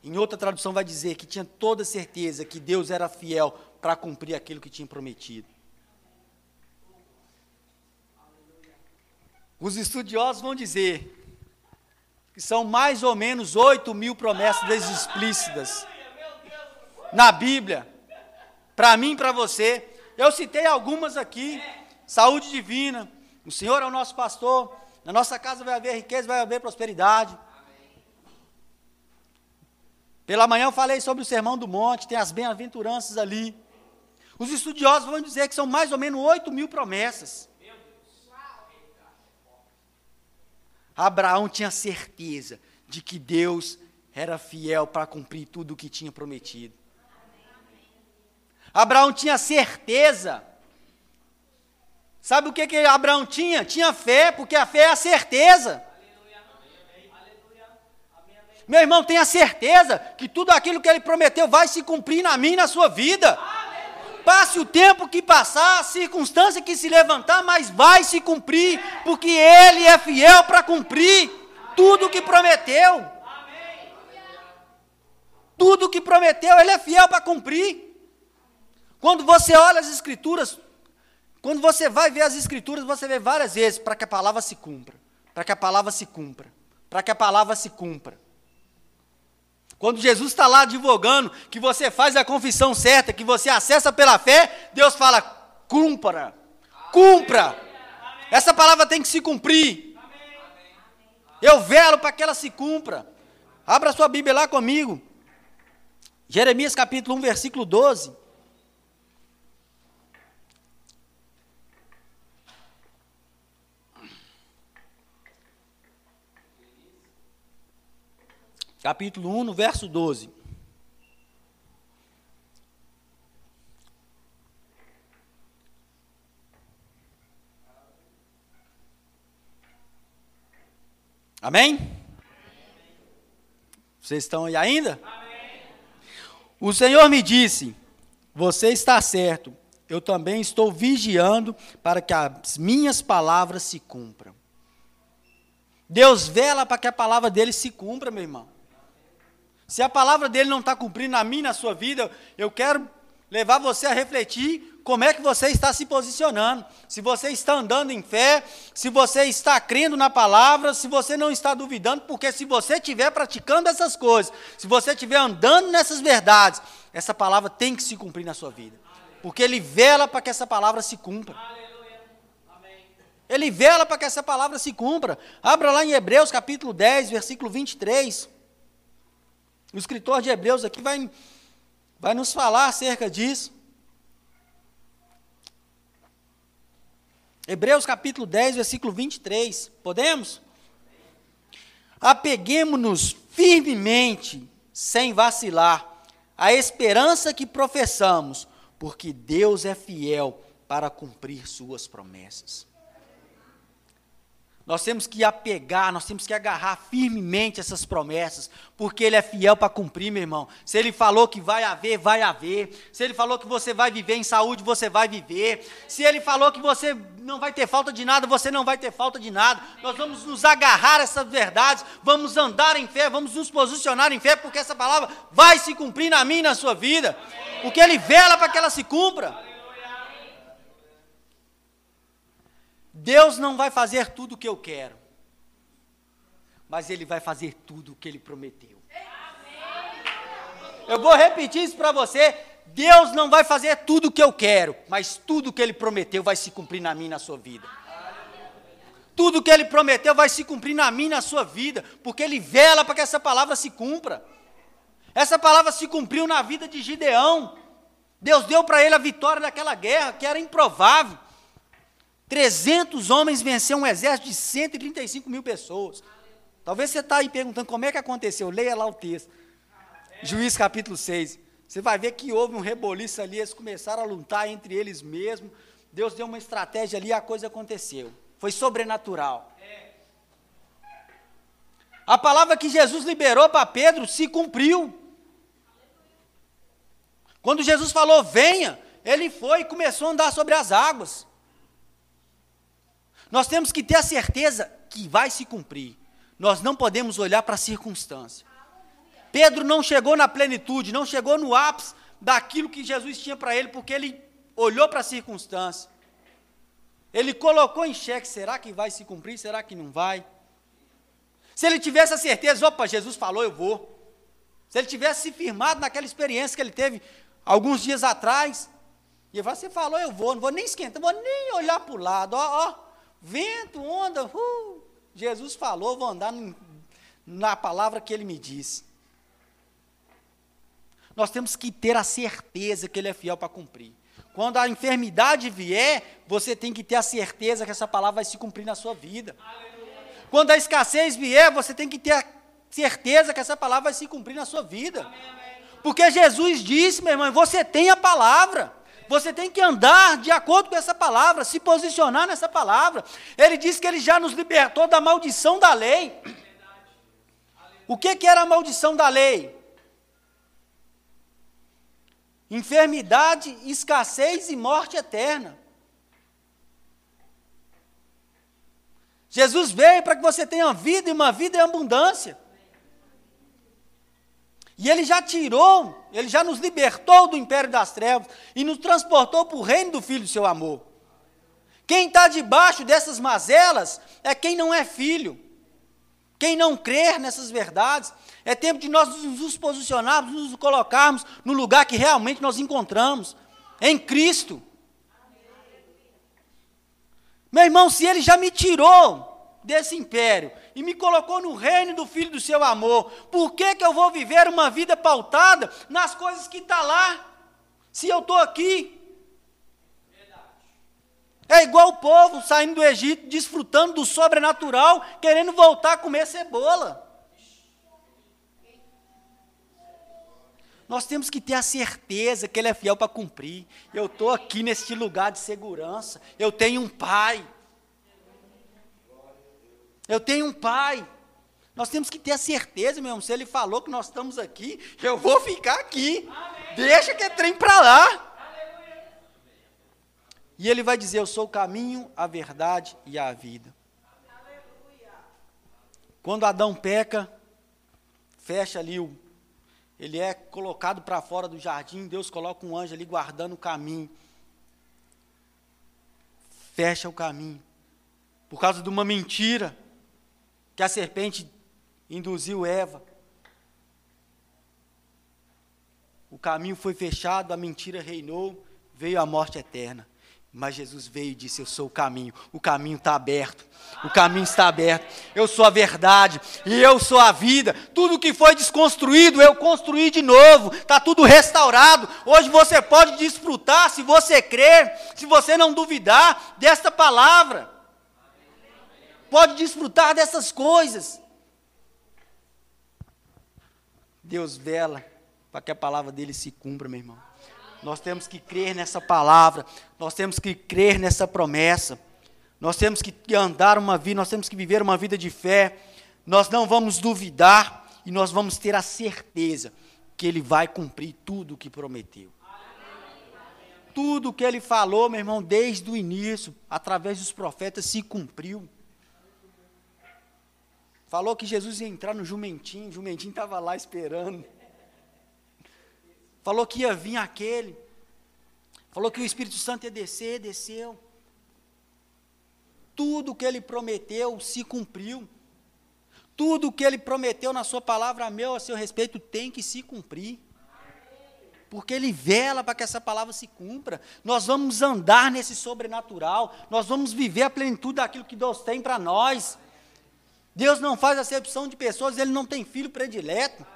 S1: Em outra tradução vai dizer que tinha toda certeza que Deus era fiel para cumprir aquilo que tinha prometido. Os estudiosos vão dizer que são mais ou menos 8 mil promessas explícitas na Bíblia, para mim e para você. Eu citei algumas aqui: saúde divina, o Senhor é o nosso pastor, na nossa casa vai haver riqueza, vai haver prosperidade. Pela manhã eu falei sobre o sermão do monte, tem as bem-aventuranças ali. Os estudiosos vão dizer que são mais ou menos 8 mil promessas. Abraão tinha certeza de que Deus era fiel para cumprir tudo o que tinha prometido. Abraão tinha certeza Sabe o que, que Abraão tinha? Tinha fé, porque a fé é a certeza. Meu irmão, tenha certeza que tudo aquilo que ele prometeu vai se cumprir na minha na sua vida. Passe o tempo que passar, a circunstância que se levantar, mas vai se cumprir, porque ele é fiel para cumprir tudo o que prometeu. Tudo o que prometeu, ele é fiel para cumprir. Quando você olha as Escrituras, quando você vai ver as Escrituras, você vê várias vezes para que a palavra se cumpra, para que a palavra se cumpra, para que a palavra se cumpra. Quando Jesus está lá advogando que você faz a confissão certa, que você acessa pela fé, Deus fala: cumpra, cumpra. Essa palavra tem que se cumprir. Eu velo para que ela se cumpra. Abra sua Bíblia lá comigo. Jeremias capítulo 1, versículo 12. Capítulo 1, no verso 12. Amém? Vocês estão aí ainda? Amém. O Senhor me disse: Você está certo, eu também estou vigiando para que as minhas palavras se cumpram. Deus vela para que a palavra dele se cumpra, meu irmão. Se a palavra dele não está cumprindo na minha, na sua vida, eu quero levar você a refletir como é que você está se posicionando, se você está andando em fé, se você está crendo na palavra, se você não está duvidando, porque se você estiver praticando essas coisas, se você estiver andando nessas verdades, essa palavra tem que se cumprir na sua vida, porque Ele vela para que essa palavra se cumpra. Ele vela para que essa palavra se cumpra. Abra lá em Hebreus capítulo 10, versículo 23. O escritor de Hebreus aqui vai, vai nos falar acerca disso. Hebreus capítulo 10, versículo 23. Podemos? Apeguemos-nos firmemente, sem vacilar, à esperança que professamos, porque Deus é fiel para cumprir suas promessas. Nós temos que apegar, nós temos que agarrar firmemente essas promessas, porque Ele é fiel para cumprir, meu irmão. Se Ele falou que vai haver, vai haver. Se Ele falou que você vai viver em saúde, você vai viver. Se Ele falou que você não vai ter falta de nada, você não vai ter falta de nada. Nós vamos nos agarrar a essas verdades, vamos andar em fé, vamos nos posicionar em fé, porque essa palavra vai se cumprir na minha e na sua vida. Porque Ele vela para que ela se cumpra. Deus não vai fazer tudo o que eu quero, mas Ele vai fazer tudo o que Ele prometeu. Eu vou repetir isso para você. Deus não vai fazer tudo o que eu quero, mas tudo o que Ele prometeu vai se cumprir na minha e na sua vida. Tudo o que Ele prometeu vai se cumprir na minha e na sua vida, porque Ele vela para que essa palavra se cumpra. Essa palavra se cumpriu na vida de Gideão. Deus deu para ele a vitória daquela guerra que era improvável. 300 homens venceram um exército de 135 mil pessoas. Talvez você está aí perguntando como é que aconteceu. Leia lá o texto. Juiz capítulo 6. Você vai ver que houve um reboliço ali, eles começaram a lutar entre eles mesmos. Deus deu uma estratégia ali e a coisa aconteceu. Foi sobrenatural. A palavra que Jesus liberou para Pedro se cumpriu. Quando Jesus falou, venha, ele foi e começou a andar sobre as águas. Nós temos que ter a certeza que vai se cumprir. Nós não podemos olhar para a circunstância. Pedro não chegou na plenitude, não chegou no ápice daquilo que Jesus tinha para ele, porque ele olhou para a circunstância. Ele colocou em xeque: será que vai se cumprir? Será que não vai? Se ele tivesse a certeza, opa, Jesus falou, eu vou. Se ele tivesse se firmado naquela experiência que ele teve alguns dias atrás, e ele falou, você falou, eu vou, não vou nem esquentar, não vou nem olhar para o lado, ó, ó, Vento, onda, uh, Jesus falou, vou andar na palavra que ele me disse. Nós temos que ter a certeza que ele é fiel para cumprir. Quando a enfermidade vier, você tem que ter a certeza que essa palavra vai se cumprir na sua vida. Quando a escassez vier, você tem que ter a certeza que essa palavra vai se cumprir na sua vida. Porque Jesus disse, meu irmão, você tem a palavra. Você tem que andar de acordo com essa palavra, se posicionar nessa palavra. Ele disse que ele já nos libertou da maldição da lei. O que, que era a maldição da lei? Enfermidade, escassez e morte eterna. Jesus veio para que você tenha vida e uma vida em abundância. E ele já tirou, ele já nos libertou do império das trevas e nos transportou para o reino do Filho do seu amor. Quem está debaixo dessas mazelas é quem não é filho. Quem não crer nessas verdades. É tempo de nós nos posicionarmos, nos colocarmos no lugar que realmente nós encontramos em Cristo. Meu irmão, se ele já me tirou desse império e me colocou no reino do Filho do seu amor, por que, que eu vou viver uma vida pautada nas coisas que está lá, se eu estou aqui? É igual o povo saindo do Egito, desfrutando do sobrenatural, querendo voltar a comer cebola. Nós temos que ter a certeza que Ele é fiel para cumprir. Eu estou aqui neste lugar de segurança. Eu tenho um Pai. Eu tenho um Pai. Nós temos que ter a certeza, meu irmão. Se Ele falou que nós estamos aqui, eu vou ficar aqui. Amém. Deixa que é trem para lá. E ele vai dizer: Eu sou o caminho, a verdade e a vida. Quando Adão peca, fecha ali o. Ele é colocado para fora do jardim, Deus coloca um anjo ali guardando o caminho. Fecha o caminho. Por causa de uma mentira que a serpente induziu Eva. O caminho foi fechado, a mentira reinou, veio a morte eterna. Mas Jesus veio e disse: Eu sou o caminho, o caminho está aberto, o caminho está aberto, eu sou a verdade e eu sou a vida. Tudo que foi desconstruído, eu construí de novo, está tudo restaurado. Hoje você pode desfrutar, se você crer, se você não duvidar desta palavra, pode desfrutar dessas coisas. Deus vela para que a palavra dele se cumpra, meu irmão. Nós temos que crer nessa palavra, nós temos que crer nessa promessa. Nós temos que andar uma vida, nós temos que viver uma vida de fé. Nós não vamos duvidar e nós vamos ter a certeza que ele vai cumprir tudo o que prometeu. Tudo o que ele falou, meu irmão, desde o início, através dos profetas, se cumpriu. Falou que Jesus ia entrar no jumentinho, o jumentinho estava lá esperando falou que ia vir aquele, falou que o Espírito Santo ia descer, desceu. Tudo que ele prometeu se cumpriu. Tudo que ele prometeu na sua palavra a meu, a seu respeito, tem que se cumprir. Porque ele vela para que essa palavra se cumpra. Nós vamos andar nesse sobrenatural, nós vamos viver a plenitude daquilo que Deus tem para nós. Deus não faz acepção de pessoas, ele não tem filho predileto.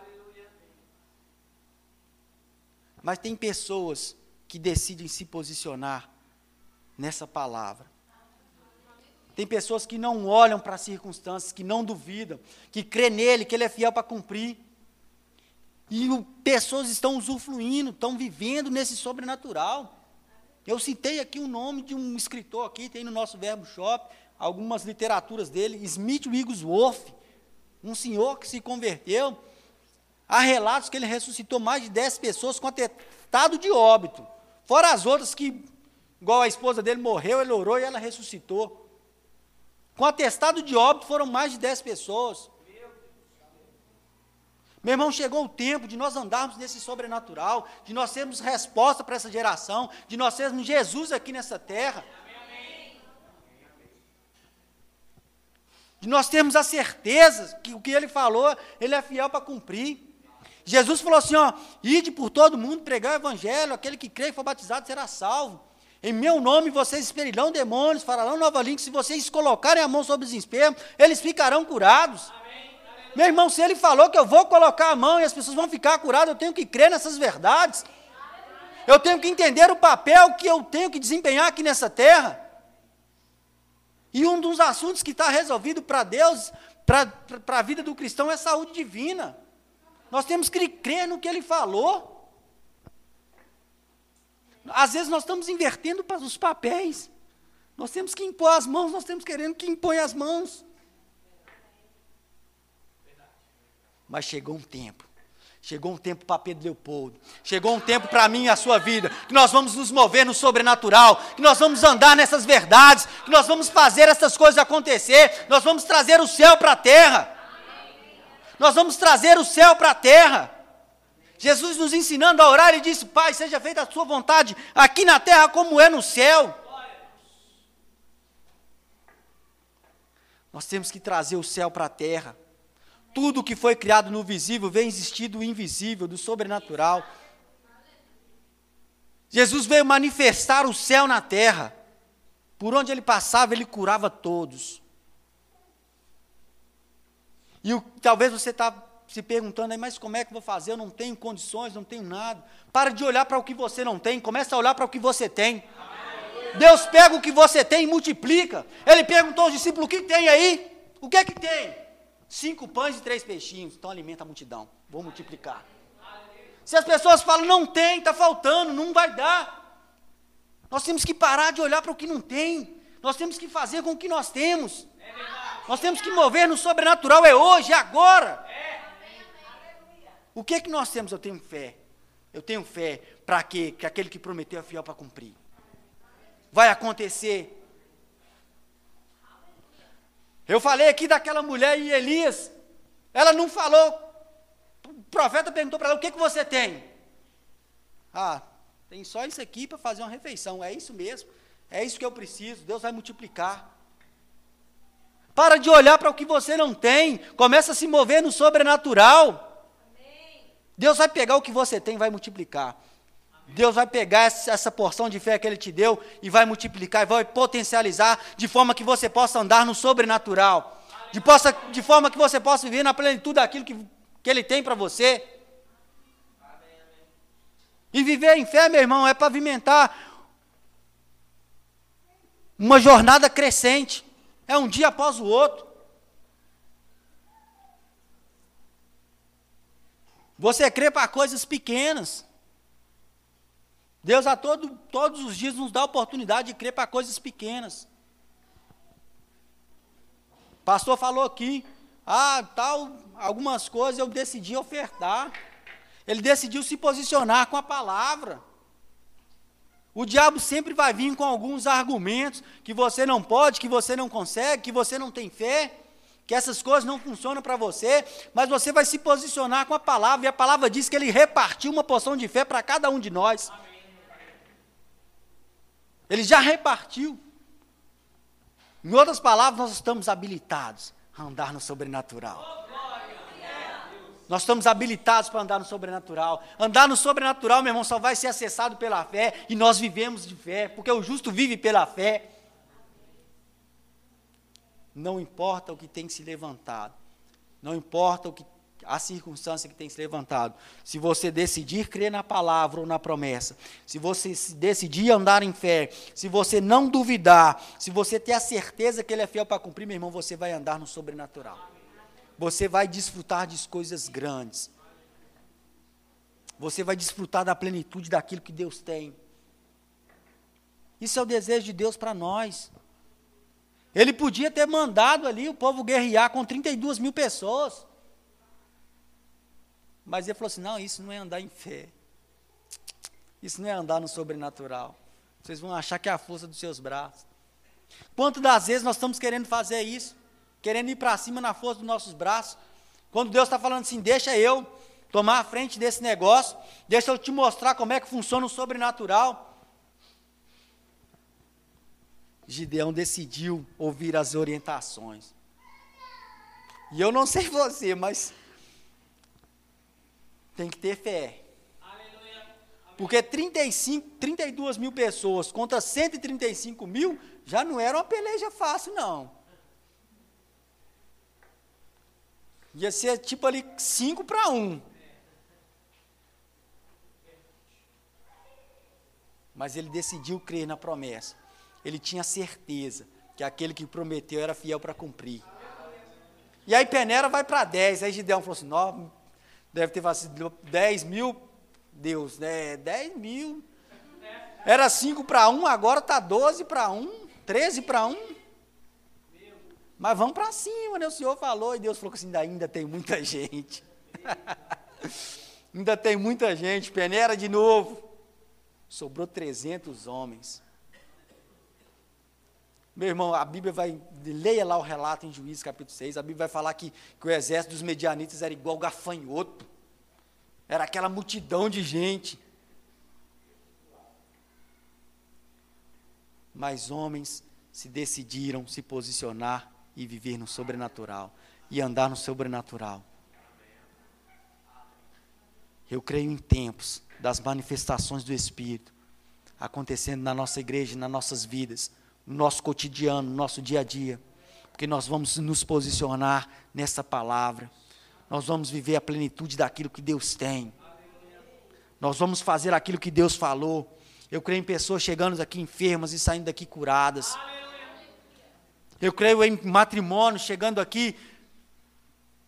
S1: Mas tem pessoas que decidem se posicionar nessa palavra. Tem pessoas que não olham para as circunstâncias, que não duvidam, que crê nele, que ele é fiel para cumprir. E o, pessoas estão usufruindo, estão vivendo nesse sobrenatural. Eu citei aqui o nome de um escritor aqui, tem no nosso Verbo Shop, algumas literaturas dele, Smith Wigglesworth, um senhor que se converteu, Há relatos que ele ressuscitou mais de 10 pessoas com atestado de óbito. Fora as outras que, igual a esposa dele morreu, ele orou e ela ressuscitou. Com atestado de óbito foram mais de 10 pessoas. Meu irmão, chegou o tempo de nós andarmos nesse sobrenatural, de nós termos resposta para essa geração, de nós termos Jesus aqui nessa terra. De nós termos a certeza que o que ele falou, ele é fiel para cumprir. Jesus falou assim: ó, ide por todo mundo, pregar o evangelho, aquele que crê e for batizado será salvo. Em meu nome vocês experirão demônios, falarão nova língua. Se vocês colocarem a mão sobre os enfermos, eles ficarão curados. Amém. Meu irmão, se ele falou que eu vou colocar a mão e as pessoas vão ficar curadas, eu tenho que crer nessas verdades. Eu tenho que entender o papel que eu tenho que desempenhar aqui nessa terra. E um dos assuntos que está resolvido para Deus, para a vida do cristão, é saúde divina. Nós temos que crer no que ele falou. Às vezes nós estamos invertendo os papéis. Nós temos que impor as mãos, nós temos querendo que impõe as mãos. Mas chegou um tempo. Chegou um tempo para Pedro Leopoldo. Chegou um tempo para mim e a sua vida. Que nós vamos nos mover no sobrenatural. Que nós vamos andar nessas verdades. Que nós vamos fazer essas coisas acontecer. Nós vamos trazer o céu para a terra. Nós vamos trazer o céu para a terra. Jesus nos ensinando a orar, ele disse: Pai, seja feita a sua vontade aqui na terra como é no céu. Nós temos que trazer o céu para a terra. Tudo que foi criado no visível vem existir do invisível, do sobrenatural. Jesus veio manifestar o céu na terra. Por onde ele passava, ele curava todos. E o, talvez você está se perguntando aí, mas como é que eu vou fazer? Eu não tenho condições, não tenho nada. Para de olhar para o que você não tem, começa a olhar para o que você tem. Deus pega o que você tem e multiplica. Ele perguntou aos discípulos: o que tem aí? O que é que tem? Cinco pães e três peixinhos. Então alimenta a multidão. Vou multiplicar. Se as pessoas falam, não tem, está faltando, não vai dar. Nós temos que parar de olhar para o que não tem. Nós temos que fazer com o que nós temos. Nós temos que mover no sobrenatural, é hoje, é agora. O que é que nós temos? Eu tenho fé. Eu tenho fé para que, que aquele que prometeu é fiel para cumprir. Vai acontecer. Eu falei aqui daquela mulher e Elias. Ela não falou. O profeta perguntou para ela: o que, que você tem? Ah, tem só isso aqui para fazer uma refeição. É isso mesmo. É isso que eu preciso. Deus vai multiplicar. Para de olhar para o que você não tem. Começa a se mover no sobrenatural. Deus vai pegar o que você tem e vai multiplicar. Deus vai pegar essa porção de fé que Ele te deu e vai multiplicar e vai potencializar de forma que você possa andar no sobrenatural. De, possa, de forma que você possa viver na plenitude daquilo que, que Ele tem para você. E viver em fé, meu irmão, é pavimentar uma jornada crescente. É um dia após o outro. Você crê para coisas pequenas. Deus a todo, todos os dias nos dá a oportunidade de crer para coisas pequenas. O pastor falou aqui, ah, tal, algumas coisas eu decidi ofertar. Ele decidiu se posicionar com a palavra. O diabo sempre vai vir com alguns argumentos que você não pode, que você não consegue, que você não tem fé que essas coisas não funcionam para você, mas você vai se posicionar com a palavra, e a palavra diz que ele repartiu uma porção de fé para cada um de nós. Ele já repartiu. Em outras palavras, nós estamos habilitados a andar no sobrenatural. Nós estamos habilitados para andar no sobrenatural. Andar no sobrenatural, meu irmão, só vai ser acessado pela fé, e nós vivemos de fé, porque o justo vive pela fé. Não importa o que tem se levantado. Não importa o que a circunstância que tem se levantado. Se você decidir crer na palavra ou na promessa, se você decidir andar em fé, se você não duvidar, se você ter a certeza que ele é fiel para cumprir, meu irmão, você vai andar no sobrenatural. Você vai desfrutar de coisas grandes. Você vai desfrutar da plenitude daquilo que Deus tem. Isso é o desejo de Deus para nós. Ele podia ter mandado ali o povo guerrear com 32 mil pessoas. Mas ele falou assim: não, isso não é andar em fé. Isso não é andar no sobrenatural. Vocês vão achar que é a força dos seus braços. Quantas das vezes nós estamos querendo fazer isso? Querendo ir para cima na força dos nossos braços? Quando Deus está falando assim: deixa eu tomar a frente desse negócio, deixa eu te mostrar como é que funciona o sobrenatural. Gideão decidiu ouvir as orientações. E eu não sei <laughs> você, mas tem que ter fé. Porque 35, 32 mil pessoas contra 135 mil já não era uma peleja fácil, não. Ia ser tipo ali 5 para 1. Mas ele decidiu crer na promessa ele tinha certeza que aquele que prometeu era fiel para cumprir. E aí Penera vai para 10. Aí Gideão falou assim: deve ter sido 10 mil. Deus, né? 10 mil. Era 5 para 1, agora está 12 para 1, 13 para 1. Mas vamos para cima, né? O Senhor falou e Deus falou assim: ainda tem muita <laughs> gente. <laughs> ainda tem muita gente. Peneira de novo. Sobrou 300 homens. Meu irmão, a Bíblia vai, leia lá o relato em Juízes capítulo 6, a Bíblia vai falar que, que o exército dos medianitas era igual gafanhoto. Era aquela multidão de gente. Mas homens se decidiram se posicionar e viver no sobrenatural e andar no sobrenatural. Eu creio em tempos das manifestações do Espírito acontecendo na nossa igreja, nas nossas vidas, nosso cotidiano, no nosso dia a dia, porque nós vamos nos posicionar nessa palavra, nós vamos viver a plenitude daquilo que Deus tem, nós vamos fazer aquilo que Deus falou. Eu creio em pessoas chegando aqui enfermas e saindo daqui curadas. Eu creio em matrimônio chegando aqui,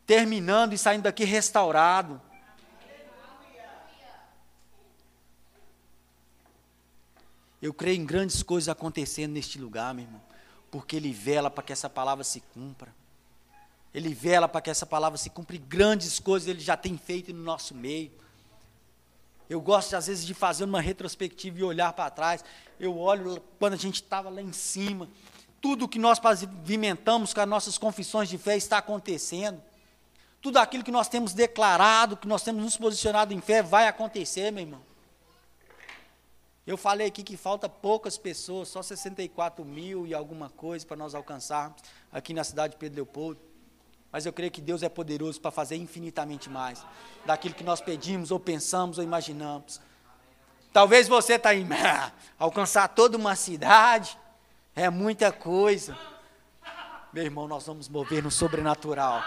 S1: terminando e saindo daqui restaurado. Eu creio em grandes coisas acontecendo neste lugar, meu irmão, porque Ele vela para que essa palavra se cumpra. Ele vela para que essa palavra se cumpra e grandes coisas Ele já tem feito no nosso meio. Eu gosto, às vezes, de fazer uma retrospectiva e olhar para trás. Eu olho quando a gente estava lá em cima. Tudo que nós pavimentamos com as nossas confissões de fé está acontecendo. Tudo aquilo que nós temos declarado, que nós temos nos posicionado em fé, vai acontecer, meu irmão. Eu falei aqui que falta poucas pessoas, só 64 mil e alguma coisa para nós alcançarmos aqui na cidade de Pedro Leopoldo. Mas eu creio que Deus é poderoso para fazer infinitamente mais daquilo que nós pedimos, ou pensamos, ou imaginamos. Talvez você está aí, <laughs> alcançar toda uma cidade, é muita coisa. Meu irmão, nós vamos mover no sobrenatural.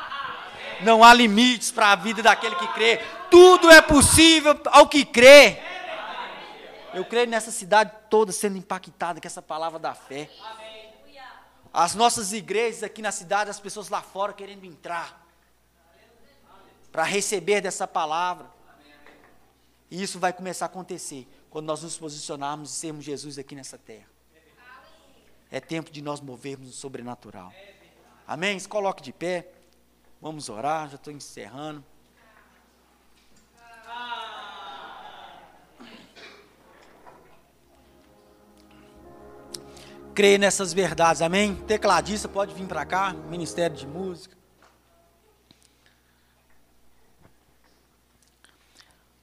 S1: Não há limites para a vida daquele que crê. Tudo é possível ao que crê. Eu creio nessa cidade toda sendo impactada com essa palavra da fé. As nossas igrejas aqui na cidade, as pessoas lá fora querendo entrar para receber dessa palavra. E isso vai começar a acontecer quando nós nos posicionarmos e sermos Jesus aqui nessa terra. É tempo de nós movermos no sobrenatural. Amém? Se coloque de pé. Vamos orar, já estou encerrando. Creia nessas verdades, amém? Tecladista pode vir para cá, Ministério de Música.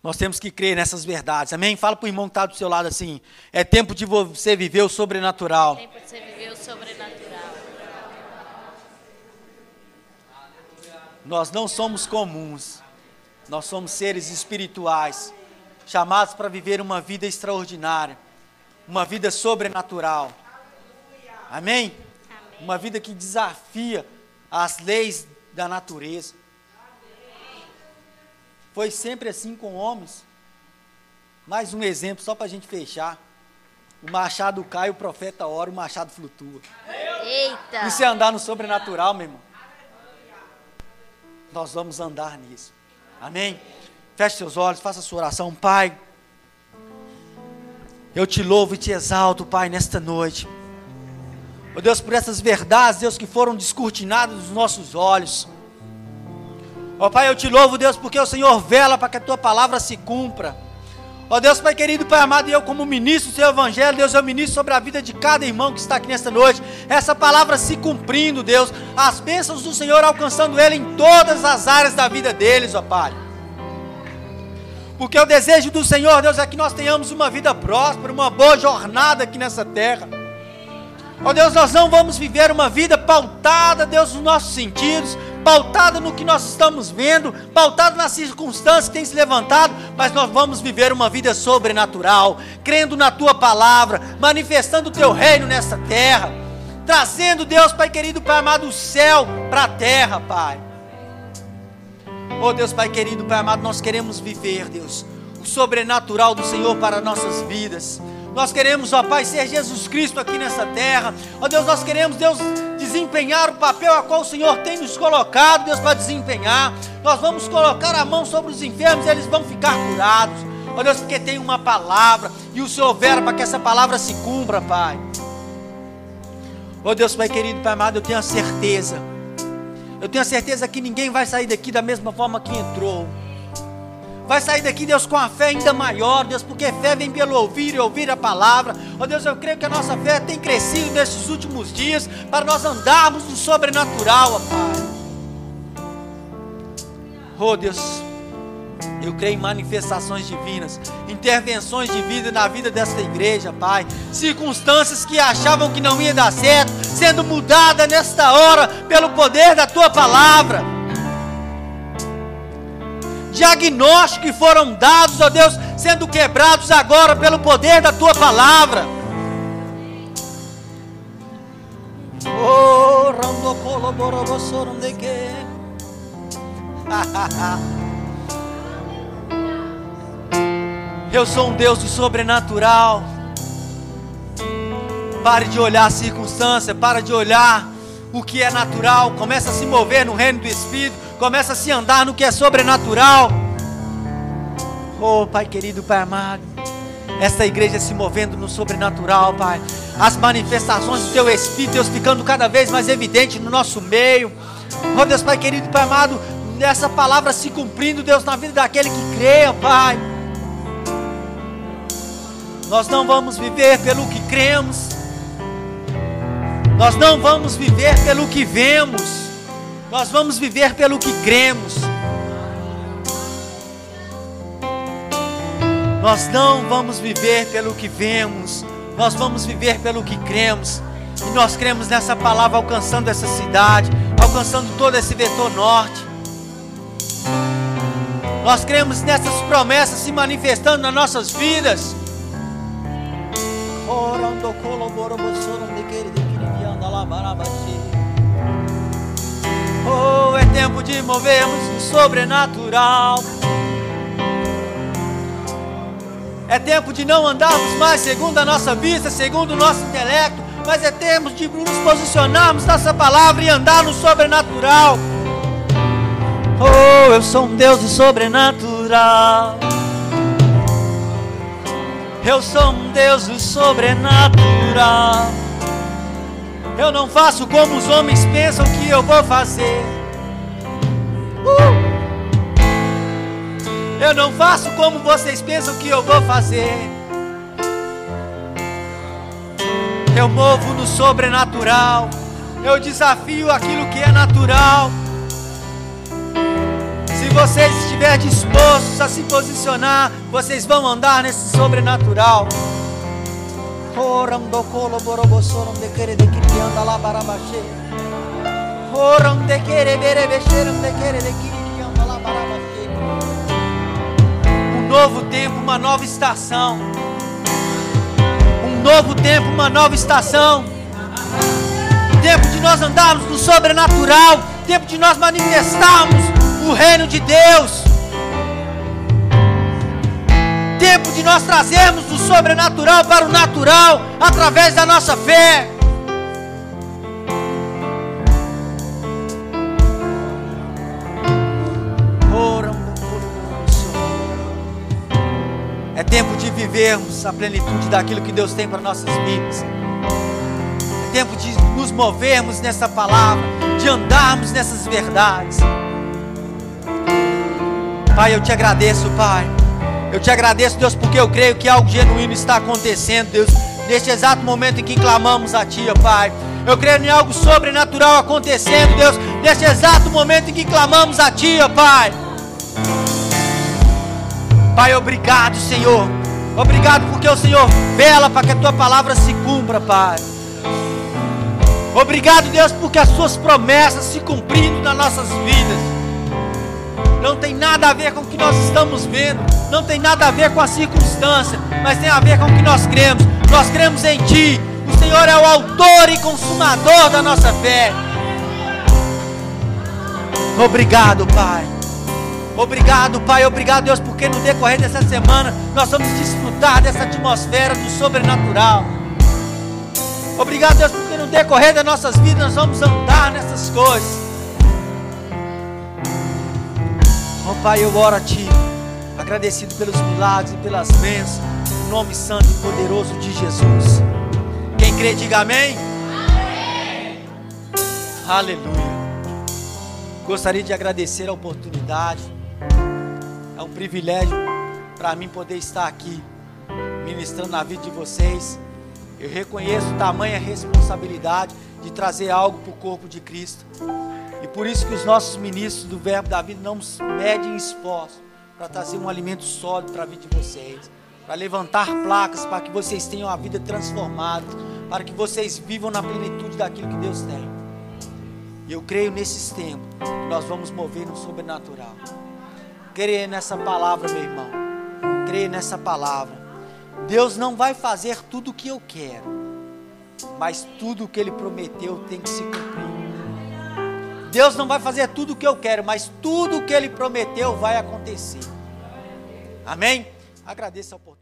S1: Nós temos que crer nessas verdades, amém? Fala para o irmão que está do seu lado assim: é tempo de você viver o sobrenatural. É tempo de você viver o sobrenatural. Nós não somos comuns, nós somos seres espirituais, chamados para viver uma vida extraordinária, uma vida sobrenatural. Amém? Amém? Uma vida que desafia as leis da natureza. Foi sempre assim com homens. Mais um exemplo, só para a gente fechar. O machado cai, o profeta ora, o machado flutua. Eita! Isso é andar no sobrenatural, meu irmão. Nós vamos andar nisso. Amém? Feche seus olhos, faça sua oração. Pai, eu te louvo e te exalto, Pai, nesta noite. Oh Deus, por essas verdades, Deus, que foram descortinadas dos nossos olhos. Ó oh, Pai, eu te louvo, Deus, porque o Senhor vela para que a tua palavra se cumpra. Ó oh, Deus, Pai querido, Pai amado, e eu como ministro do seu evangelho, Deus, eu ministro sobre a vida de cada irmão que está aqui nesta noite. Essa palavra se cumprindo, Deus, as bênçãos do Senhor alcançando ele em todas as áreas da vida deles, ó Pai. Porque o desejo do Senhor, Deus, é que nós tenhamos uma vida próspera, uma boa jornada aqui nessa terra. Ó Deus, nós não vamos viver uma vida pautada, Deus, nos nossos sentidos, pautada no que nós estamos vendo, pautada nas circunstâncias que têm se levantado, mas nós vamos viver uma vida sobrenatural, crendo na tua palavra, manifestando o teu reino nessa terra, trazendo, Deus, Pai querido, Pai amado, o céu para a terra, Pai. Oh Deus, Pai querido, Pai amado, nós queremos viver, Deus, o sobrenatural do Senhor para nossas vidas. Nós queremos, ó Pai, ser Jesus Cristo aqui nessa terra. Ó Deus, nós queremos, Deus, desempenhar o papel a qual o Senhor tem nos colocado, Deus, para desempenhar. Nós vamos colocar a mão sobre os enfermos e eles vão ficar curados. Ó Deus, porque tem uma palavra e o Senhor vera para que essa palavra se cumpra, Pai. Ó Deus, Pai querido, Pai amado, eu tenho a certeza. Eu tenho a certeza que ninguém vai sair daqui da mesma forma que entrou vai sair daqui, Deus, com a fé ainda maior, Deus, porque fé vem pelo ouvir e ouvir a palavra. Ó oh, Deus, eu creio que a nossa fé tem crescido nesses últimos dias para nós andarmos no sobrenatural, ó Pai. Oh Deus, Eu creio em manifestações divinas, intervenções de vida na vida desta igreja, Pai. Circunstâncias que achavam que não ia dar certo, sendo mudada nesta hora pelo poder da tua palavra. Diagnósticos que foram dados, ó Deus, sendo quebrados agora pelo poder da tua palavra. Oh. <laughs> Eu sou um Deus do sobrenatural. Pare de olhar a circunstância, para de olhar o que é natural, começa a se mover no reino do Espírito, começa a se andar no que é sobrenatural. Oh, Pai querido, Pai amado, esta igreja se movendo no sobrenatural, Pai. As manifestações do Teu Espírito, Deus, ficando cada vez mais evidente no nosso meio. Oh, Deus, Pai querido, Pai amado, essa palavra se cumprindo, Deus, na vida daquele que creia, Pai. Nós não vamos viver pelo que cremos. Nós não vamos viver pelo que vemos. Nós vamos viver pelo que cremos. Nós não vamos viver pelo que vemos. Nós vamos viver pelo que cremos. E nós cremos nessa palavra alcançando essa cidade, alcançando todo esse vetor norte. Nós cremos nessas promessas se manifestando nas nossas vidas. Oh, é tempo de movermos o sobrenatural. É tempo de não andarmos mais segundo a nossa vista, segundo o nosso intelecto, mas é tempo de nos posicionarmos nessa palavra e andar no sobrenatural. Oh, eu sou um Deus do sobrenatural. Eu sou um Deus do sobrenatural. Eu não faço como os homens pensam que eu vou fazer. Uh! Eu não faço como vocês pensam que eu vou fazer. Eu movo no sobrenatural. Eu desafio aquilo que é natural. Se vocês estiverem dispostos a se posicionar, vocês vão andar nesse sobrenatural. Oram do colo borobosoram de querer de anda lá barabaxê. Oram de querer berebexeram de querer de anda lá barabaxê. Um novo tempo, uma nova estação. Um novo tempo, uma nova estação. Tempo de nós andarmos no sobrenatural. Tempo de nós manifestarmos o reino de Deus. Tempo de nós trazermos o sobrenatural para o natural através da nossa fé. É tempo de vivermos a plenitude daquilo que Deus tem para nossas vidas. É tempo de nos movermos nessa palavra, de andarmos nessas verdades. Pai, eu te agradeço, Pai. Eu te agradeço, Deus, porque eu creio que algo genuíno está acontecendo, Deus, neste exato momento em que clamamos a Ti, Pai. Eu creio em algo sobrenatural acontecendo, Deus, neste exato momento em que clamamos a Ti, Pai. Pai, obrigado, Senhor. Obrigado porque o Senhor vela para que a Tua palavra se cumpra, Pai. Obrigado, Deus, porque as Suas promessas se cumprindo nas nossas vidas não tem nada a ver com o que nós estamos vendo, não tem nada a ver com a circunstância, mas tem a ver com o que nós cremos. Nós cremos em Ti, o Senhor é o autor e consumador da nossa fé. Obrigado, Pai. Obrigado, Pai. Obrigado, Deus, porque no decorrer dessa semana nós vamos desfrutar dessa atmosfera do sobrenatural. Obrigado, Deus, porque no decorrer das nossas vidas nós vamos andar nessas coisas. Oh Pai, eu oro a Ti, agradecido pelos milagres e pelas bênçãos, no nome santo e poderoso de Jesus. Quem crê, diga amém. amém. Aleluia. Gostaria de agradecer a oportunidade, é um privilégio para mim poder estar aqui, ministrando na vida de vocês. Eu reconheço tamanha responsabilidade de trazer algo para o corpo de Cristo. E por isso que os nossos ministros do Verbo da Vida não medem esforço para trazer um alimento sólido para a vida de vocês, para levantar placas, para que vocês tenham a vida transformada, para que vocês vivam na plenitude daquilo que Deus tem. E eu creio nesses tempos que nós vamos mover no sobrenatural. Creia nessa palavra, meu irmão. Creia nessa palavra. Deus não vai fazer tudo o que eu quero, mas tudo o que Ele prometeu tem que se cumprir. Deus não vai fazer tudo o que eu quero, mas tudo o que Ele prometeu vai acontecer. Amém? Agradeço a oportunidade.